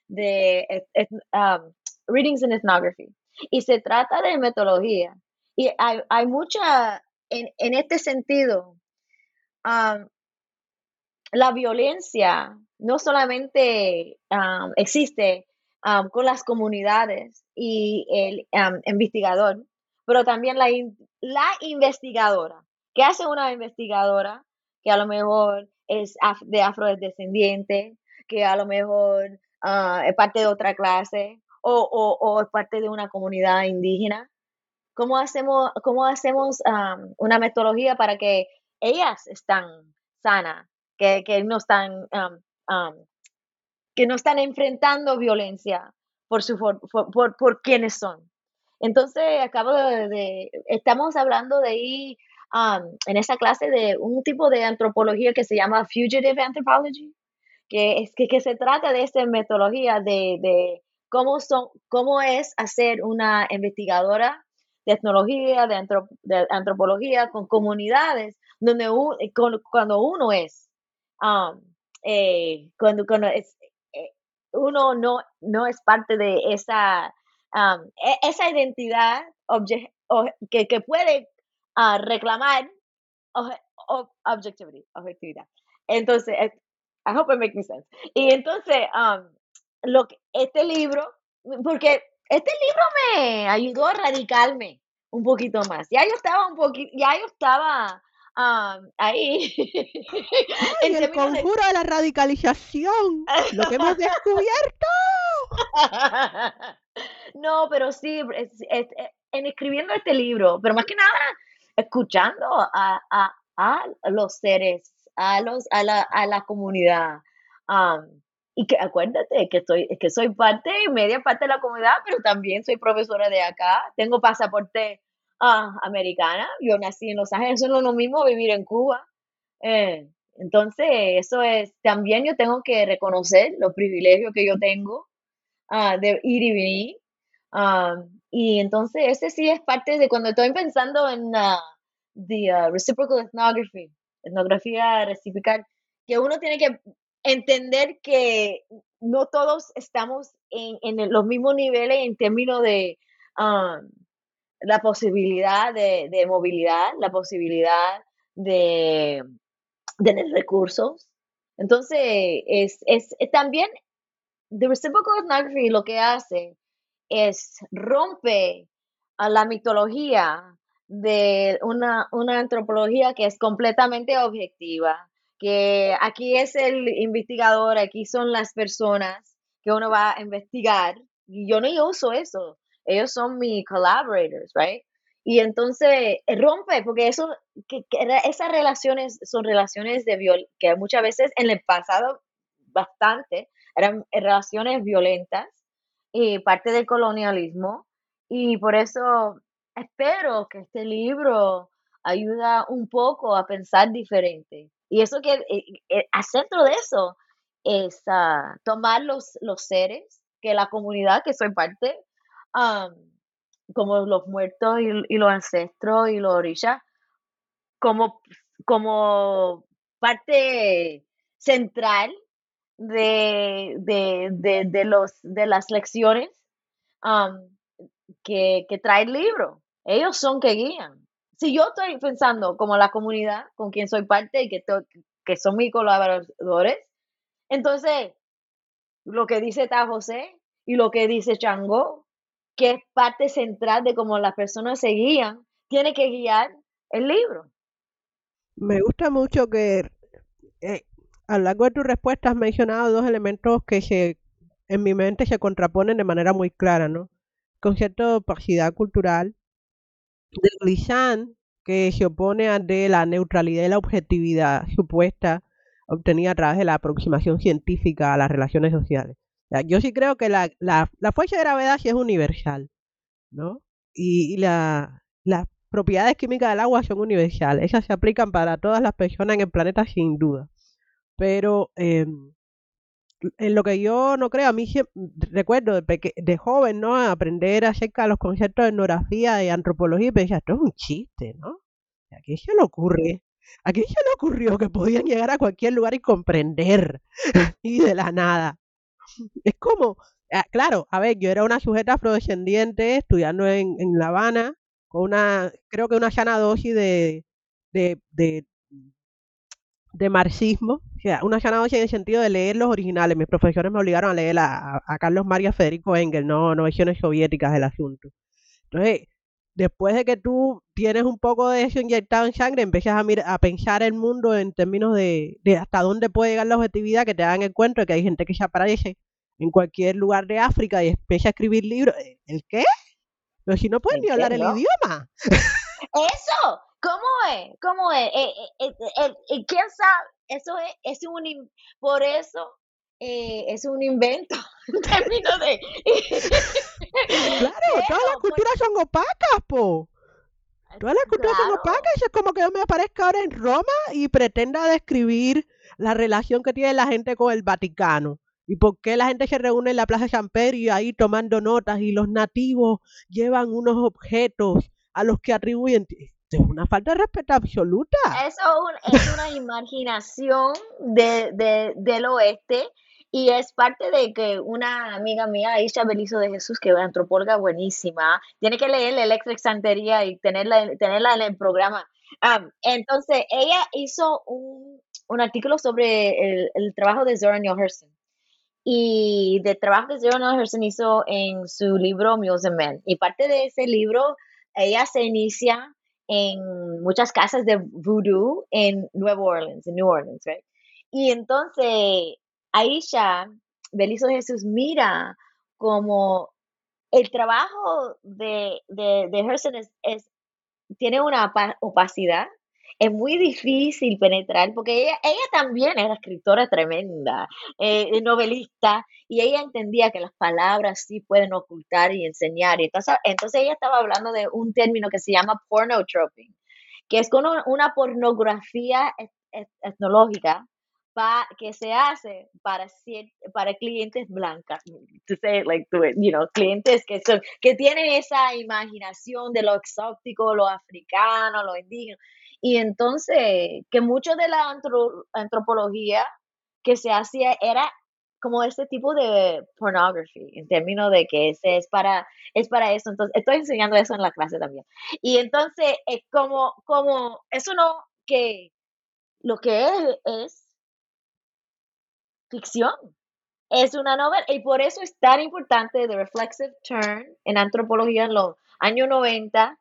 de um, Readings in Ethnography, y se trata de metodología. Y hay, hay mucha, en, en este sentido, um, la violencia no solamente um, existe um, con las comunidades y el um, investigador, pero también la, la investigadora. ¿Qué hace una investigadora que a lo mejor es de afrodescendiente, que a lo mejor uh, es parte de otra clase o, o, es parte de una comunidad indígena? ¿Cómo hacemos, cómo hacemos una metodología para que ellas están sanas, que, que no están que no están enfrentando violencia por, su, por, por, quienes son. Entonces, acabo de, estamos hablando de ahí en esa clase de un tipo de antropología que se llama Fugitive Anthropology, que, es, que, se trata de esta metodología de, de cómo, son, cómo es hacer una investigadora de etnología, de, de antropología con comunidades, donde cuando uno es eh, cuando, cuando es, eh, uno no, no es parte de esa, e, esa identidad que, que, puede uh, reclamar objetividad. Entonces, I hope it makes sense. Y entonces, lo que, este libro, porque este libro me ayudó a radicarme un poquito más. Ya yo estaba un poquito, ya yo estaba ahí. el conjuro de... la radicalización, lo que hemos descubierto. no, pero sí, en escribiendo este libro, pero más que nada escuchando a, a, a los seres, a, los, a, la, a la comunidad. y que acuérdate que soy, que soy parte, media parte de la comunidad, pero también soy profesora de acá, tengo pasaporte ah, americana. Yo nací en Los Ángeles, eso no es lo mismo vivir en Cuba. Eh, entonces, eso es, también yo tengo que reconocer los privilegios que yo tengo ah, de ir y venir. Ah, y entonces, ese sí es parte de cuando estoy pensando en la reciprocal ethnography, etnografía reciprocal, que uno tiene que entender que no todos estamos en, en los mismos niveles en términos de la posibilidad de, movilidad, la posibilidad de, tener recursos. Entonces, es, es, también, The Reciprocal Ethnography lo que hace es rompe a la mitología de una, una antropología que es completamente objetiva, que aquí es el investigador, aquí son las personas que uno va a investigar. Y yo no uso eso ellos son mis collaborators, right? Y entonces eh, rompe, porque eso, que, esas relaciones son relaciones de viol que muchas veces en el pasado bastante eran relaciones violentas y parte del colonialismo. Y por eso espero que este libro ayuda un poco a pensar diferente. Y eso que, eh, eh, a centro de eso, es ah, tomar los, los seres que la comunidad que soy parte como los muertos y, los ancestros y los orillas, como, como parte central de, de, los, de las lecciones que, que, trae el libro. Ellos son que guían. Si yo estoy pensando como la comunidad con quien soy parte y que, que son mis colaboradores, entonces lo que dice Ta José y lo que dice Chango que es parte central de cómo las personas se guían, tiene que guiar el libro. Me gusta mucho que eh, a lo largo de tu respuesta has mencionado dos elementos que se, en mi mente se contraponen de manera muy clara, ¿no? El concepto de opacidad cultural de Lisan, que se opone a de la neutralidad y la objetividad supuesta obtenida a través de la aproximación científica a las relaciones sociales. Yo sí creo que la, la, la fuerza de gravedad sí es universal, ¿no? Y, la, las propiedades químicas del agua son universales. Esas se aplican para todas las personas en el planeta sin duda. Pero em, en lo que yo no creo, a mí recuerdo de, joven, ¿no? Aprender acerca de los conceptos de etnografía y antropología y pensar, esto es un chiste, ¿no? ¿A quién se le ocurre? ¿A quién se le ocurrió que podían llegar a cualquier lugar y comprender? y de la nada. Es como, ah, claro, a ver, yo era una sujeta afrodescendiente estudiando en, en La Habana, con una, creo que una sana dosis de, de, de, de marxismo, o sea, una sana dosis en el sentido de leer los originales. Mis profesores me obligaron a leer a, a Carlos María Federico Engel, no, no versiones soviéticas del asunto. Entonces, después de que tú tienes un poco de eso inyectado en sangre, empiezas a, mirar, a pensar el mundo en términos de, de, hasta dónde puede llegar la objetividad, que te dan el cuento de que hay gente que se aparece en cualquier lugar de África y empieza a escribir libros. ¿El qué? Pero si no pueden ni hablar el idioma. Eso, ¿cómo es? ¿Cómo es? Eh, eh, eh, ¿Quién sabe? Eso es, es un, por eso eh, es un invento en términos de... claro, todas las culturas son opacas, po. Todas las culturas son opacas. Es como que yo me aparezca ahora en Roma y pretenda describir la relación que tiene la gente con el Vaticano. Y por qué la gente se reúne en la Plaza San Pedro y ahí tomando notas y los nativos llevan unos objetos a los que atribuyen. Es una falta de respeto absoluta. Eso un- es una imaginación de, de- del oeste y es parte de que una amiga mía, Aisha Belizo de Jesús, que es antropóloga buenísima, tiene que leer la Electric Santería y tenerla, en- tenerla en el programa. Am, entonces, ella hizo un, un artículo sobre el, el trabajo de Zora Neale Hurston y del trabajo que Zora Neale Hurston hizo en su libro Mules and. Y parte de ese libro, ella se inicia en muchas casas de voodoo en Nueva Orleans, en New Orleans, right? Y entonces Aisha Belizo Jesús mira como el trabajo de, de, Hurston es, tiene una opacidad. Es muy difícil penetrar porque ella, ella también era escritora tremenda, eh, novelista, y ella entendía que las palabras sí pueden ocultar y enseñar. Y entonces, ella estaba hablando de un término que se llama pornotroping, que es como una pornografía et- et- etnológica que se hace para para clientes blancas, to say like to you know, clientes que son que tienen esa imaginación de lo exótico, lo africano, lo indígena. Y entonces, que mucho de la antro- antropología que se hacía era como ese tipo de pornography, en términos de que ese es para, es para eso. Entonces, estoy enseñando eso en la clase también. Y entonces, es como, como, eso no, que lo que es, es ficción. Es una novela y por eso es tan importante The Reflexive Turn en antropología en los años 90,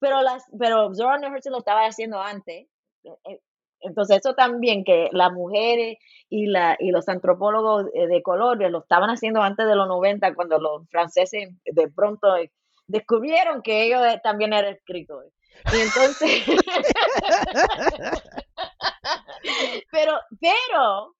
pero las pero Zora Neale Hurston lo estaba haciendo antes. Eh, eh, Entonces eso también que las mujeres y la y los antropólogos eh, de color lo estaban haciendo antes de los 90 cuando los franceses de pronto descubrieron que ellos también eran escritores. Y entonces pero pero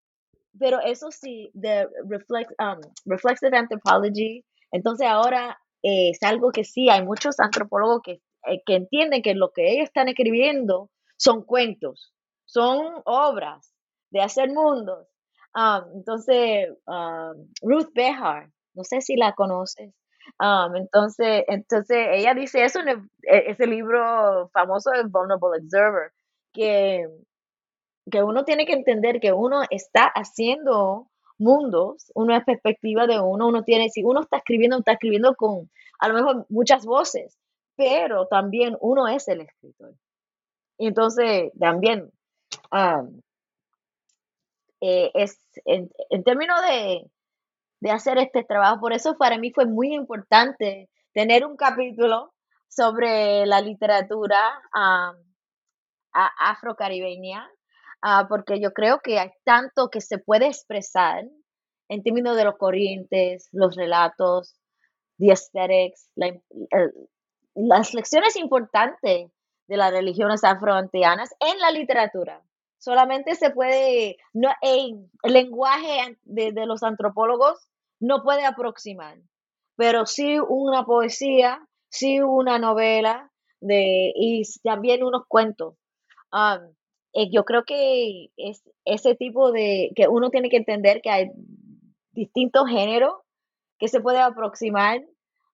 pero eso sí, de reflex, um, reflexive anthropology, entonces ahora eh, es algo que sí, hay muchos antropólogos que, eh, que entienden que lo que ellos están escribiendo son cuentos, son obras de hacer mundos. Um, entonces, um, Ruth Behar, no sé si la conoces. Um, entonces, entonces ella dice eso en el- e- ese libro famoso de Vulnerable Observer, que que uno tiene que entender que uno está haciendo mundos, una perspectiva de uno, uno tiene, si uno está escribiendo, está escribiendo con a lo mejor muchas voces, pero también uno es el escritor. Entonces también um, es en, en términos de, de hacer este trabajo, por eso para mí fue muy importante tener un capítulo sobre la literatura um, afrocaribeña, ah, porque yo creo que hay tanto que se puede expresar en términos de los corrientes, los relatos, the aesthetics, el- las lecciones importantes de las religiones afroantianas en la literatura. Solamente se puede, no, el lenguaje de, los antropólogos no puede aproximar, pero sí una poesía, sí una novela de, y también unos cuentos. Um, eh, yo creo que es ese tipo de, que uno tiene que entender que hay distintos géneros que se puede aproximar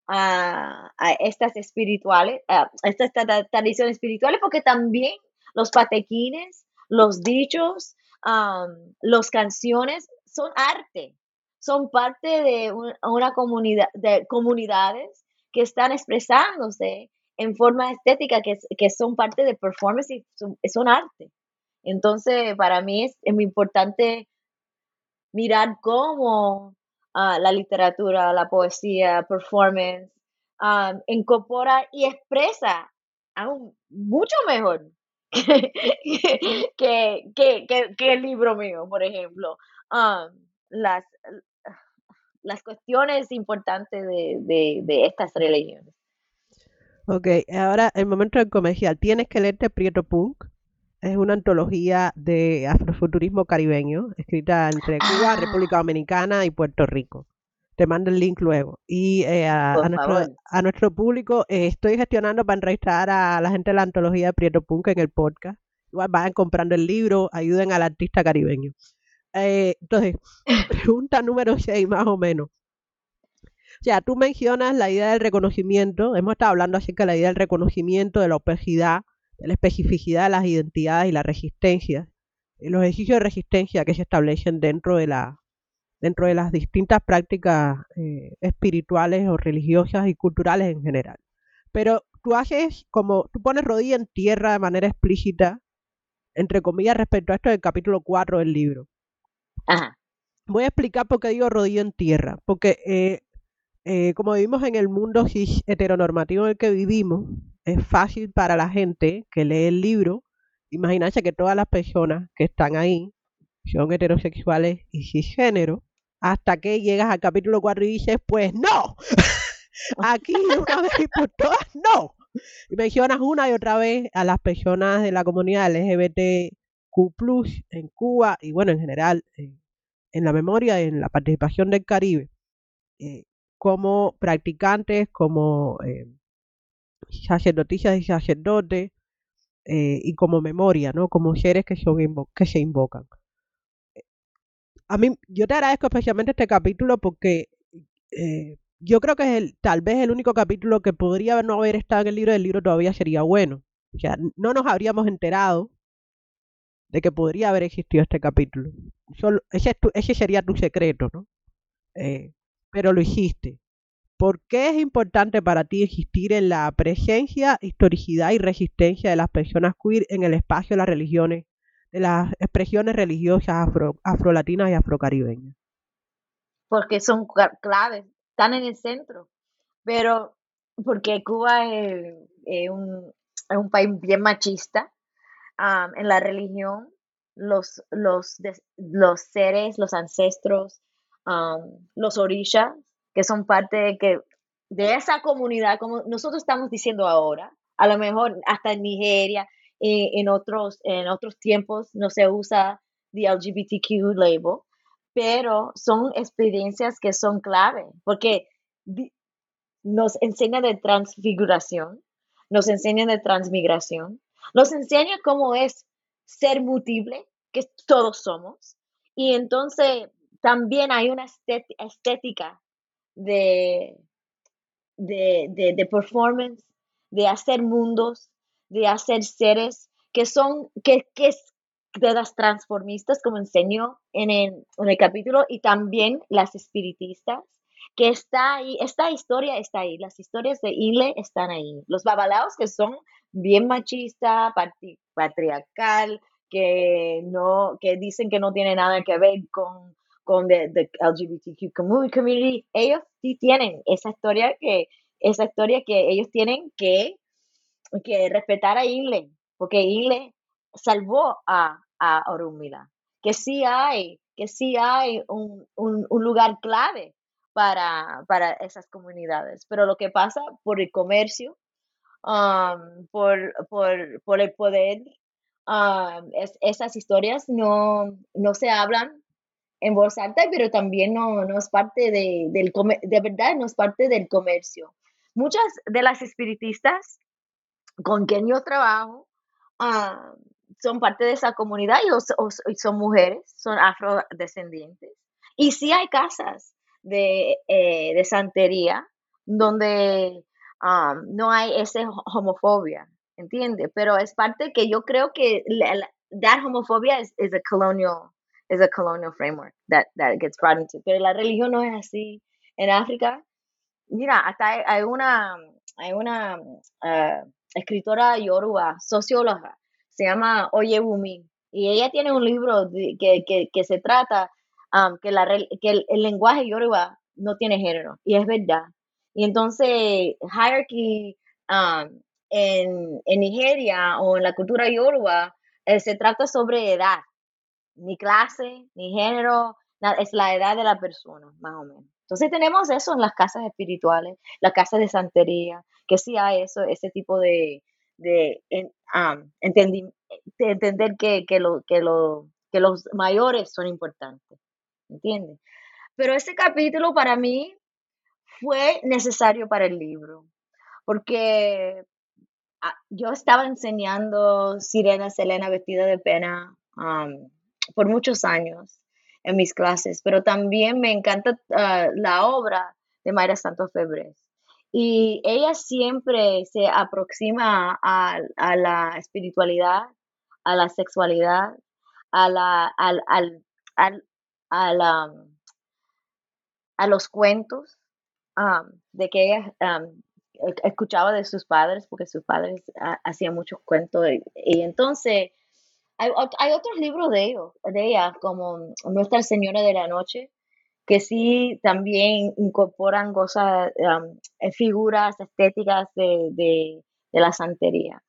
a, estas espirituales, a estas tradiciones espirituales, porque también los patequines, los dichos, las canciones son arte, son parte de una comunidad, de comunidades que están expresándose en forma estética, que, que son parte de performance y son, arte. Entonces, para mí es, muy importante mirar cómo ah, la literatura, la poesía, performance, um, incorpora y expresa aún mucho mejor que, que, el libro mío, por ejemplo. las, las cuestiones importantes de, de estas religiones. Ok, ahora el momento del comercial. Tienes que leerte Prieto Punk. Es una antología de afrofuturismo caribeño, escrita entre Cuba, ah. República Dominicana y Puerto Rico. Te mando el link luego. Y eh, a, nuestro, a, nuestro, público, eh, estoy gestionando para entrevistar a la gente de la antología de Prieto Punk en el podcast. Igual vayan comprando el libro, ayuden al artista caribeño. Eh, entonces, pregunta número 6 más o menos. O sea, tú mencionas la idea del reconocimiento, hemos estado hablando acerca de la idea del reconocimiento, de la opacidad, de la especificidad de las identidades y la resistencia, y los ejercicios de resistencia que se establecen dentro de la dentro de las distintas prácticas eh, espirituales o religiosas y culturales en general. Pero tú haces como, tú pones rodilla en tierra de manera explícita, entre comillas, respecto a esto del capítulo 4 del libro. Ajá. Voy a explicar por qué digo rodilla en tierra, porque eh, eh, como vivimos en el mundo heteronormativo en el que vivimos, es fácil para la gente que lee el libro imaginarse que todas las personas que están ahí son heterosexuales y cisgénero, hasta que llegas al capítulo 4 y dices, pues no, aquí una vez y por todas no. Y mencionas una y otra vez a las personas de la comunidad LGBTQ en Cuba y bueno, en general, en la memoria, en la participación del Caribe. Eh, como practicantes, como eh, sacerdotisas y sacerdotes, eh, y como memoria, ¿no? Como seres que, son que se invocan. A mí, yo te agradezco especialmente este capítulo porque eh, yo creo que es el, tal vez el único capítulo que podría no haber estado en el libro, del libro todavía sería bueno. O sea, no nos habríamos enterado de que podría haber existido este capítulo. Solo, ese, ese sería tu secreto, ¿no? Eh, pero lo hiciste. ¿Por qué es importante para ti existir en la presencia, historicidad y resistencia de las personas queer en el espacio de las religiones, de las expresiones religiosas afro, afrolatinas y afrocaribeñas? Porque son claves, están en el centro. Pero porque Cuba es, un, país bien machista en la religión, los, seres, los ancestros, los orishas, que son parte de, que, de esa comunidad, como nosotros estamos diciendo ahora, a lo mejor hasta en Nigeria, eh, en, otros, en otros tiempos no se usa the LGBTQ label, pero son experiencias que son clave, porque nos enseña de transfiguración, nos enseña de transmigración, nos enseña cómo es ser mutible, que todos somos, y entonces también hay una estética de, de, de, performance, de hacer mundos, de hacer seres que son, que, que es de las transformistas, como enseñó en el, en el capítulo, y también las espiritistas, que está ahí, esta historia está ahí, las historias de Ile están ahí. Los babalaos que son bien machista, patriarcal, que no, que dicen que no tiene nada que ver con con the, LGBTQ community, ellos sí tienen esa historia que, esa historia que ellos tienen que, que respetar a Inle, porque Inle salvó a, a Orumila, que sí hay, que sí hay un, un, lugar clave para, para, esas comunidades. Pero lo que pasa por el comercio, um, por, por, por, el poder, um, esas historias no, no se hablan en voz pero también no, no es parte de, del de verdad, no es parte del comercio. Muchas de las espiritistas con quien yo trabajo ah, son parte de esa comunidad y, son mujeres, son afrodescendientes. Y sí hay casas de, eh, de santería donde um, no hay esa homofobia, ¿entiendes? Pero es parte que yo creo que la, that homophobia is, is a colonial is a colonial framework that, that gets brought into. Pero la religión no es así. En África, mira, hasta hay, una, hay una uh, escritora yoruba, socióloga, se llama Oyewumi, y ella tiene un libro que, que, se trata um, que, la, que el, el, lenguaje yoruba no tiene género, y es verdad. Y entonces, hierarchy um, en, en, Nigeria o en la cultura yoruba eh, se trata sobre edad, ni clase, ni género, es la edad de la persona, más o menos. Entonces tenemos eso en las casas espirituales, las casas de santería, que sí hay eso, ese tipo de, de, entender que, que, lo, que, lo, que los mayores son importantes, ¿entiendes? Pero ese capítulo para mí fue necesario para el libro, porque ah, yo estaba enseñando Sirena Selena vestida de pena por muchos años en mis clases, pero también me encanta ah, la obra de Mayra Santos Febres. Y ella siempre se aproxima a, la espiritualidad, a la sexualidad, a, la, al, al, a los cuentos de que ella escuchaba de sus padres, porque sus padres ah, hacían muchos cuentos. y entonces hay, otros libros de ellos, de ella, como Nuestra Señora de la Noche, que sí también incorporan cosas, eh, figuras estéticas de, la santería.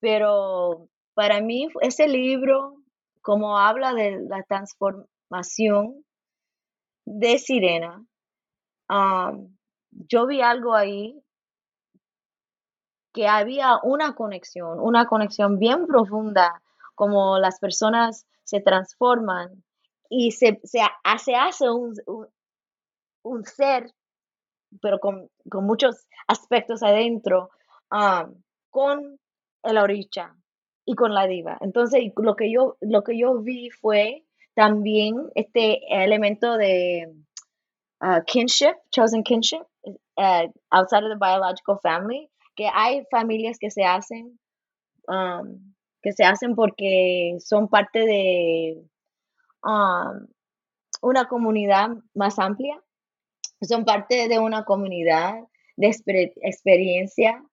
Pero para mí ese libro, como habla de la transformación de Sirena, yo vi algo ahí que había una conexión, una conexión bien profunda como las personas se transforman y se, se hace, un, un, ser, pero con, muchos aspectos adentro, um, con el oricha y con la diva. Entonces, lo que yo, lo que yo vi fue también este elemento de uh, kinship, chosen kinship, uh, outside of the biological family, que hay familias que se hacen um, que se hacen porque son parte de um, una comunidad más amplia, son parte de una comunidad de experiencia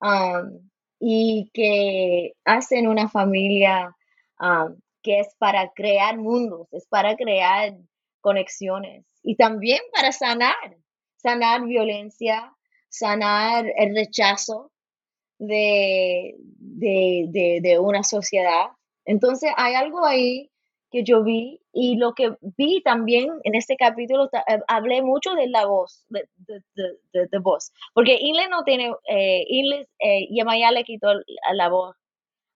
um, y que hacen una familia um, que es para crear mundos, es para crear conexiones y también para sanar, sanar violencia, sanar el rechazo, de, de, de, una sociedad. Entonces hay algo ahí que yo vi y lo que vi también en este capítulo, eh, hablé mucho de la voz, de, de, voz, porque Ingle no tiene, eh, Ingle, eh, Yamaya le quitó la voz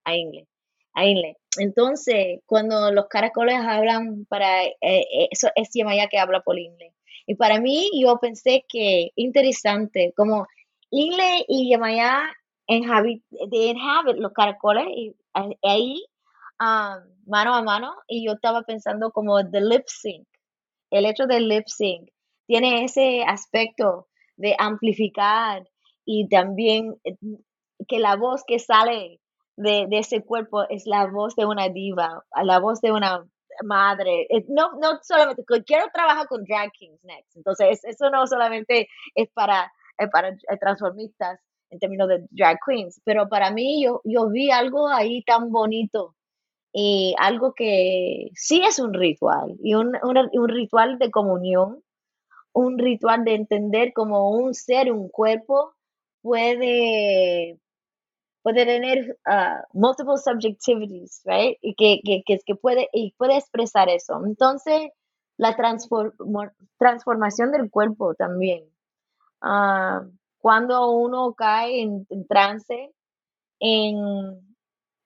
a Ingle, a Ingle. Entonces, cuando los caracoles hablan para, eh, eso es Yamaya que habla por Ingle. Y para mí, yo pensé que interesante, como Ingle y Yamaya de inhabit los caracoles y ahí um, mano a mano y yo estaba pensando como the lip sync el hecho del lip sync tiene ese aspecto de amplificar y también eh, que la voz que sale de, ese cuerpo es la voz de una diva, la voz de una madre. Eh, no, no solamente, quiero trabajar con drag kings next. Entonces, eso no solamente es para, para eh, transformistas, en términos de drag queens, pero para mí yo, yo vi algo ahí tan bonito y algo que sí es un ritual y un, un, ritual de comunión, un ritual de entender como un ser, un cuerpo puede puede tener uh, multiple subjectivities, right? Y que, que, que, puede, y puede expresar eso. Entonces, la transformación del cuerpo también. Uh, cuando uno cae en, trance, en,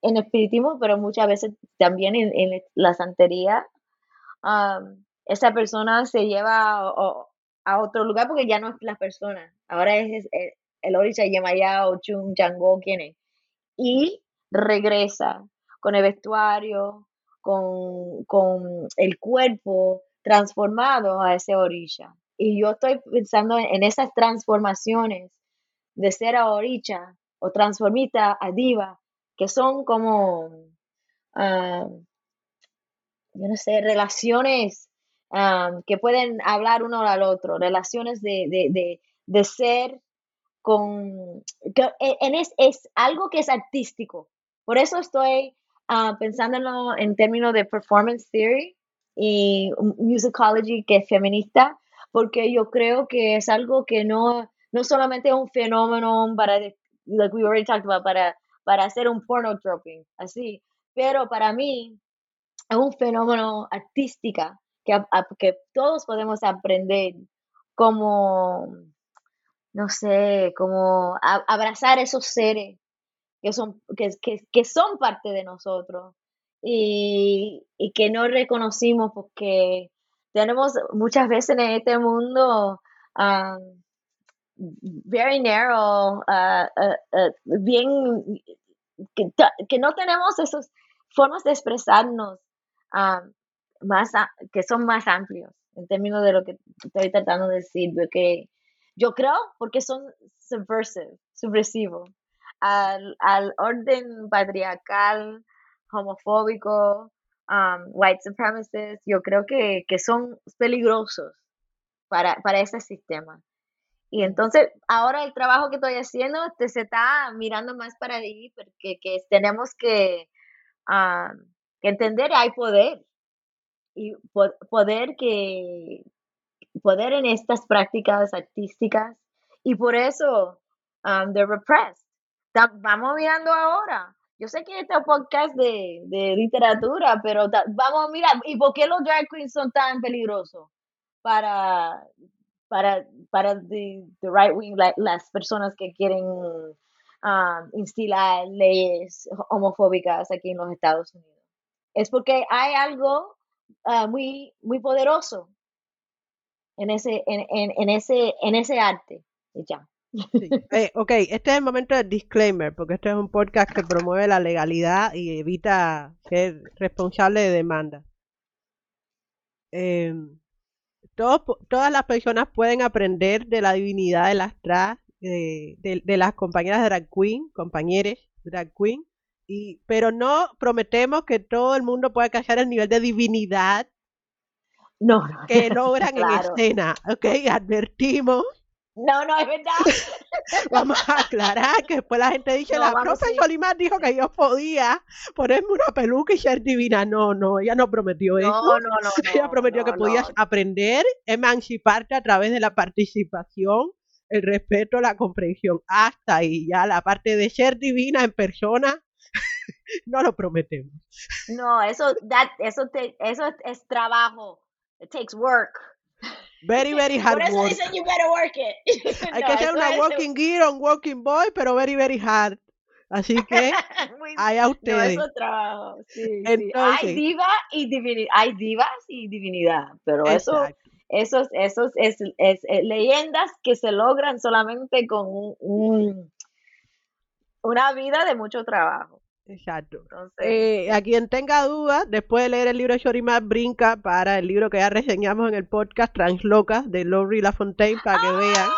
en, espiritismo, pero muchas veces también en, la santería, esa persona se lleva a, otro lugar porque ya no es la persona, ahora es, el Orisha Yemaya o Chung Chango, ¿quién es? Y regresa con el vestuario, con, con el cuerpo transformado a ese orilla. Y yo estoy pensando en, esas transformaciones de ser a oricha o transformita a diva, que son como, ah, yo no sé, relaciones ah, que pueden hablar uno al otro, relaciones de, ser con, e, en es, es, algo que es artístico. Por eso estoy uh, pensándolo en términos de performance theory y musicology que es feminista, porque yo creo que es algo que no, no solamente es un fenómeno para, like we already talked about, para, para hacer un porno dropping, así, pero para mí es un fenómeno artística que, que todos podemos aprender como, no sé, como abrazar esos seres que son, que, que, que son parte de nosotros y, y, que no reconocimos porque tenemos muchas veces en este mundo um, very narrow, uh, uh, uh, bien, que, no tenemos esas formas de expresarnos um, más, que son más amplios en términos de lo que estoy tratando de decir, porque yo creo porque son subversivos al, al orden patriarcal, homofóbico, um, white supremacists, yo creo que, que son peligrosos para, para ese sistema. Y entonces, ahora el trabajo que estoy haciendo este, se está mirando más para ahí, porque que tenemos que, um, que entender que hay poder. Y poder que poder en estas prácticas artísticas. Y por eso, um, they're repressed vamos mirando ahora. Yo sé que este es un podcast de, de literatura, pero vamos a mirar. ¿Y por qué los drag queens son tan peligrosos para, para, para the, right wing, las personas que quieren um, instilar leyes homofóbicas aquí en los Estados Unidos? Es porque hay algo uh, muy, muy poderoso en ese, en, en, en ese, en ese arte. Y Eh, ok, este es el momento del disclaimer, porque este es un podcast que promueve la legalidad y evita ser responsable de demanda. Em, todas las personas pueden aprender de la divinidad de las trans, de, las compañeras drag queen, compañeros drag queen, y, pero no prometemos que todo el mundo pueda alcanzar el nivel de divinidad no, que logran en escena. Ok, advertimos no, no, es verdad. Vamos a aclarar que después la gente dice, la profe Solimar dijo que yo podía ponerme una peluca y ser divina. No, no, ella no prometió eso. No, no, no. Ella prometió que podías aprender, emanciparte a través de la participación, el respeto, la comprensión. Hasta ahí, ya la parte de ser divina en persona, no lo prometemos. No, eso, that, eso, te, eso es trabajo. It takes work. Very, very hard Por eso work. dicen you better work it. Hay que ser una working girl, un working boy, pero very, very hard. Así que, hay a ustedes. No, eso trabajo. Sí, Entonces, Hay diva y divinidad. Hay divas y divinidad, pero eso, eso, eso es, es, leyendas que se logran solamente con un, una vida de mucho trabajo. Exacto. Eh, a quien tenga dudas, después de leer el libro de Shorimar, brinca para el libro que ya reseñamos en el podcast Translocas de Laurie LaFontaine para que ¡Ah, vean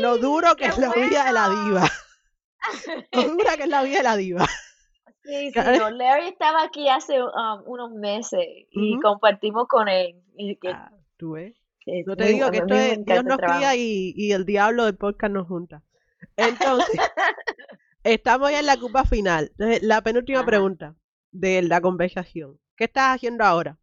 lo duro que es la vida de la diva. lo dura que es la vida de la diva. Sí, sí, Larry estaba aquí hace um, unos meses y compartimos con él. Y que, ah, ¿Tú ves? Yo te digo que esto es Dios nos cría y, y el diablo del podcast nos junta. Entonces, Estamos ya en la cupa final. Entonces, la penúltima pregunta de la conversación. ¿Qué estás haciendo ahora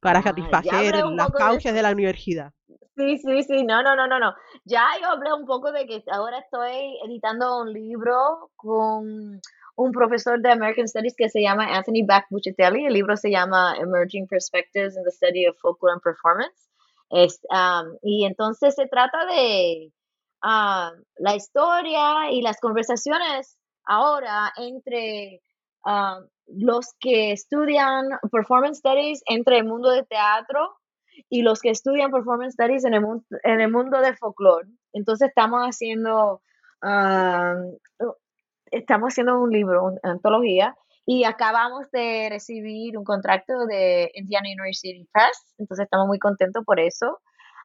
para satisfacer las causas de, la universidad? Sí, sí, sí, no, no, no, no, no. Ya yo hablé un poco de que ahora estoy editando un libro con un profesor de American Studies que se llama Anthony Buccitelli. El libro se llama Emerging Perspectives in the Study of Folklore and Performance. Es, um, y entonces se trata de la historia y las conversaciones ahora entre los que estudian performance studies entre el mundo de teatro y los que estudian performance studies en el, mundo, en el mundo de folklore. Entonces estamos haciendo, estamos haciendo un libro, una antología, y acabamos de recibir un contrato de Indiana University Press, entonces estamos muy contentos por eso.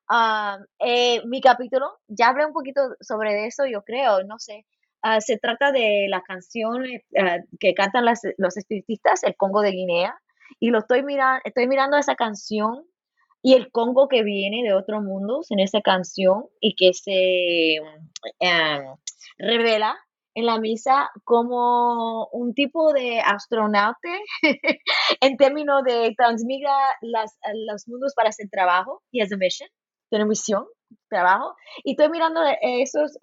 Ah, eh, mi capítulo, ya hablé un poquito sobre eso, yo creo, no sé. Ah, se trata de la canción ah, que cantan las- los espiritistas, el Congo de Guinea, y lo estoy mirando, estoy mirando esa canción y el Congo que viene de otros mundos en esa canción y que se em, revela en la misa como un tipo de astronauta en términos de transmigra las, los mundos para hacer trabajo y es a mission, tiene misión, trabajo. Y estoy mirando esos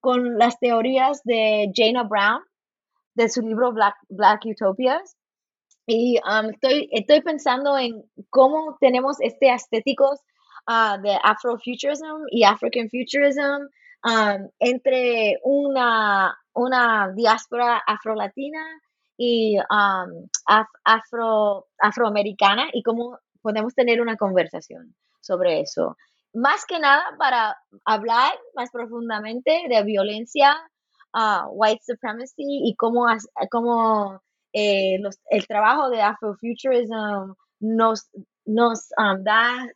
con las teorías de Jana Brown, de su libro Black, Black Utopias. Y um, estoy, estoy pensando en cómo tenemos este estéticos uh, de Afrofuturism y African Futurism um, entre una, una diáspora afrolatina y um, af, afro, afroamericana y cómo podemos tener una conversación sobre eso. Más que nada para hablar más profundamente de violencia, uh, white supremacy y cómo, cómo eh, los, el trabajo de Afrofuturism nos, nos um, da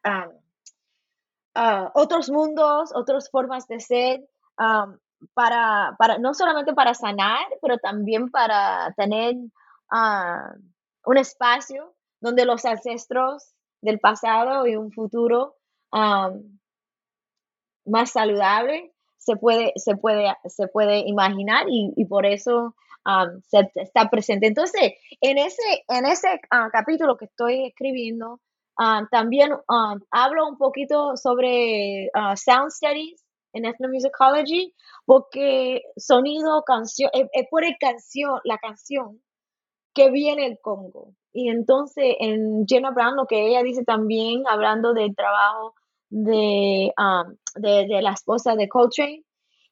uh, otros mundos, otras formas de ser, para, para, no solamente para sanar, pero también para tener un espacio donde los ancestros del pasado y un futuro más saludable se puede, se puede, se puede imaginar y, por eso um, está presente. Entonces, en ese, en ese uh, capítulo que estoy escribiendo, también hablo un poquito sobre uh, sound studies en ethnomusicology, porque sonido, canción, es, es por el canción, la canción que viene el Congo. Y entonces en Jenna Brown, lo que ella dice también, hablando del trabajo de, um, de, de, la esposa de Coltrane,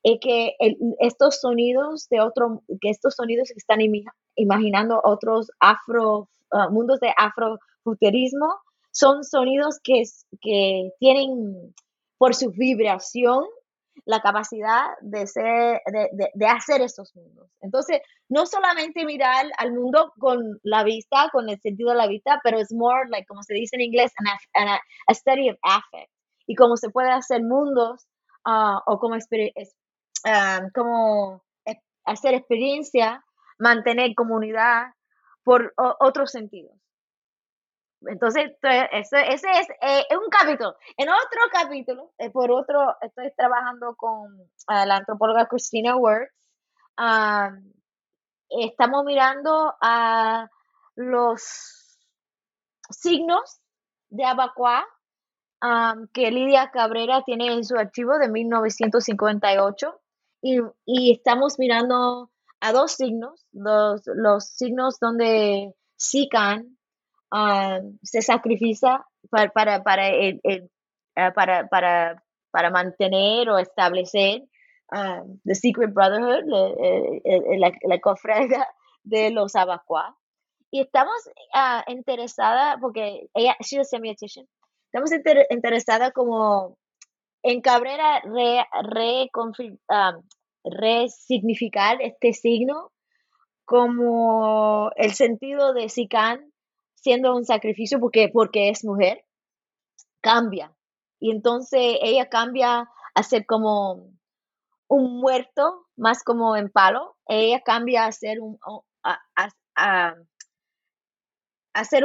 es que el, estos sonidos de otro, que estos sonidos que están imaginando otros afro, uh, mundos de afrofuturismo, son sonidos que, que tienen por su vibración la capacidad de, ser, de, de, hacer esos mundos. Entonces, no solamente mirar al mundo con la vista, con el sentido de la vista, pero es more, like, como se dice en inglés, an, an, a study of affect. Y cómo se puede hacer mundos uh, o como, uh, como hacer experiencia, mantener comunidad por otros sentidos. Entonces, ese, ese es eh, un capítulo. En otro capítulo, eh, por otro, estoy trabajando con uh, la antropóloga Christina Works. Um, estamos mirando a los signos de Abacuá um, que Lidia Cabrera tiene en su archivo de 1958 y, y estamos mirando a dos signos, los, los signos donde Sican Um, se sacrifica para, para, para, el, el, uh, para, para, para, mantener o establecer um, The Secret Brotherhood, la, la, la cofrega de los Abacuá. Y estamos uh, interesada, porque ella, she's a semiotician, estamos inter, interesada como en Cabrera re, re, um, resignificar este signo como el sentido de Sican siendo un sacrificio porque, porque es mujer, cambia. Y entonces ella cambia a ser como un muerto, más como en palo. Ella cambia a ser un, a, a, a,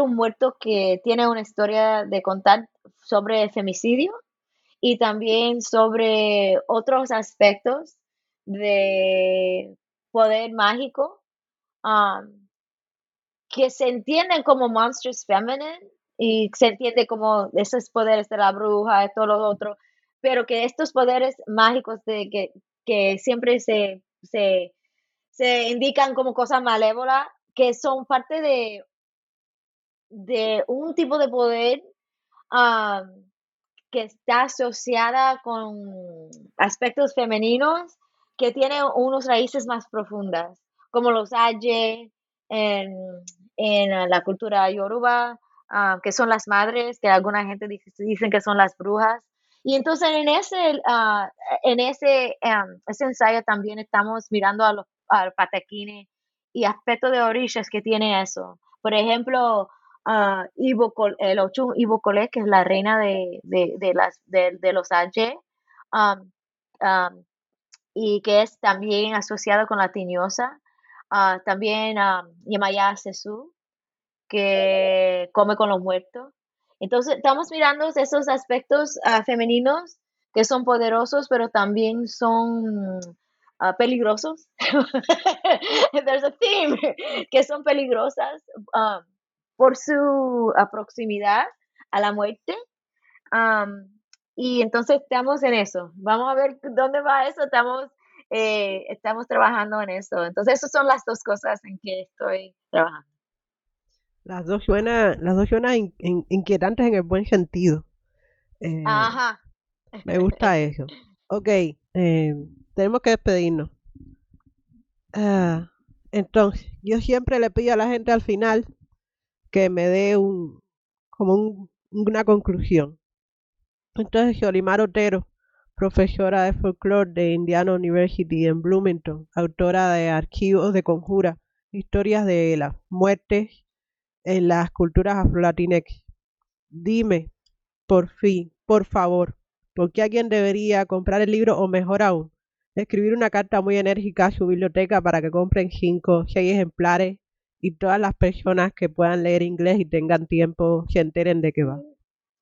un muerto que tiene una historia de contar sobre femicidio y también sobre otros aspectos de poder mágico. Um, que se entienden como monsters feminine y se entiende como esos poderes de la bruja, y todo lo otro, pero que estos poderes mágicos de que, que siempre se, se, se indican como cosas malévolas, que son parte de, de un tipo de poder um, que está asociada con aspectos femeninos que tiene unos raíces más profundas, como los aye, en, en la cultura yoruba, uh, que son las madres, que alguna gente dice, dicen que son las brujas. Y entonces en ese, uh, en ese, um, ese ensayo también estamos mirando a los al pataquines y aspectos de orillas que tiene eso. Por ejemplo, uh, Ivo, el Ochun Ivo Cole, que es la reina de, de, de las, de, de los Aye, um, um, y que es también asociado con la tiniosa. Uh, también um, Yemaya Sesu, que come con los muertos. Entonces, estamos mirando esos aspectos uh, femeninos que son poderosos, pero también son uh, peligrosos. There's a theme que son peligrosas um, por su proximidad a la muerte. Um, y entonces estamos en eso. Vamos a ver dónde va eso. Estamos, eh, estamos trabajando en eso. Entonces, esas son las dos cosas en que estoy trabajando. Las dos suenan, las dos suenan inquietantes en el buen sentido. Eh, Ajá. Me gusta eso. Ok, eh, tenemos que despedirnos. Ah, entonces, yo siempre le pido a la gente al final que me dé un como una conclusión. Entonces, Yolimar Otero, profesora de folclore de Indiana University en Bloomington, autora de archivos de conjura, historias de las muertes en las culturas afro-latinex. Dime, por fin, por favor, ¿por qué alguien debería comprar el libro o mejor aún, escribir una carta muy enérgica a su biblioteca para que compren cinco, seis ejemplares y todas las personas que puedan leer inglés y tengan tiempo se enteren de qué va?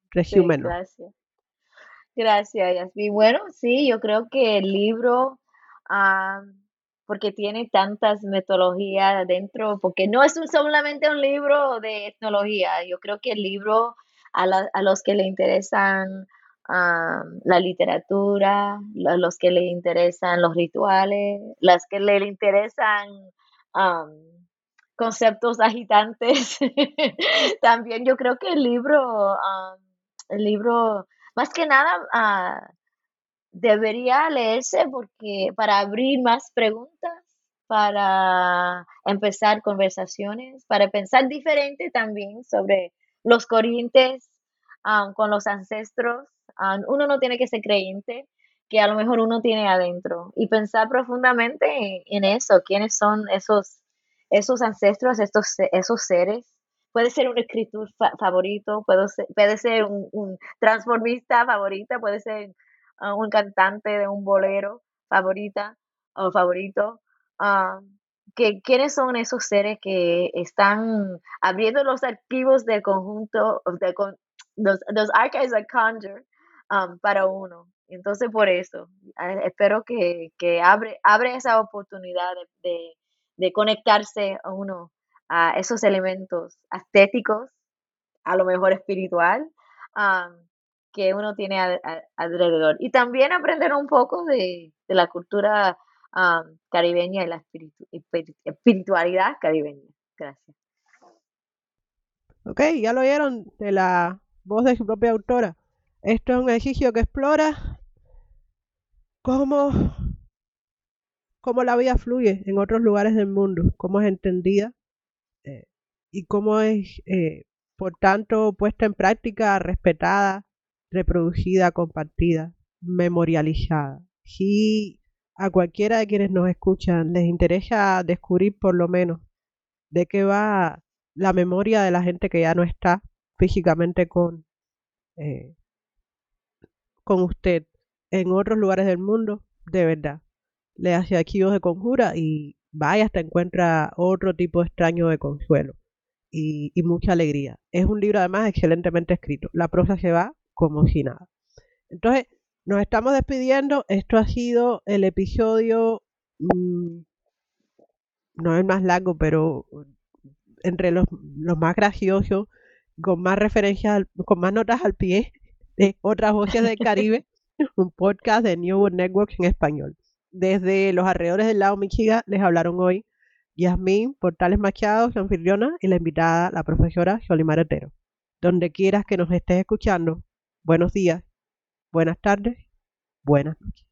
Resúmenlo. gracias. Gracias, Yasmin. Bueno, sí, yo creo que el libro, ah, porque tiene tantas metodologías dentro, porque no es solamente un libro de etnología, yo creo que el libro a, a los que le interesan ah, la literatura, a los que le interesan los rituales, las que le interesan conceptos agitantes, también yo creo que el libro, el libro más que nada ah, debería leerse porque para abrir más preguntas, para empezar conversaciones, para pensar diferente también sobre los corrientes ah, con los ancestros. Ah, uno no tiene que ser creyente, que a lo mejor uno tiene adentro y pensar profundamente en, eso, quiénes son esos, esos ancestros, estos, esos seres puede ser un escritor favorito, puede ser, puede ser un, transformista favorita, puede ser ah, un cantante de un bolero favorita o favorito. Ah, que, ¿Quiénes son esos seres que están abriendo los archivos del conjunto, de, los, los archives of Conjure um, para uno? Entonces, por eso, espero que, que abre, abre esa oportunidad de, de conectarse a uno a esos elementos estéticos, a lo mejor espiritual, que uno tiene alrededor. Y también aprender un poco de, la cultura caribeña y la espiritualidad caribeña. Gracias. Ok, ya lo oyeron de la voz de su propia autora. Esto es un ejercicio que explora cómo, cómo la vida fluye en otros lugares del mundo, cómo es entendida eh, y cómo es, eh, por tanto, puesta en práctica, respetada, reproducida, compartida, memorializada. Si a cualquiera de quienes nos escuchan les interesa descubrir por lo menos de qué va la memoria de la gente que ya no está físicamente con, eh, con usted en otros lugares del mundo, de verdad, le hace archivos de conjura y vaya hasta encuentra otro tipo extraño de consuelo y, mucha alegría. Es un libro además excelentemente escrito. La prosa se va como si nada. Entonces, nos estamos despidiendo. Esto ha sido el episodio, mm, no es el más largo, pero entre los, los más graciosos, con más referencias, con más notas al pie de otras voces del Caribe, un podcast de New World Networks en español. Desde los alrededores del lago Michigan les hablaron hoy Yasmín Portales Machado, su anfitriona, y la invitada, la profesora Jolimar Otero. Donde quieras que nos estés escuchando, buenos días, buenas tardes, buenas noches.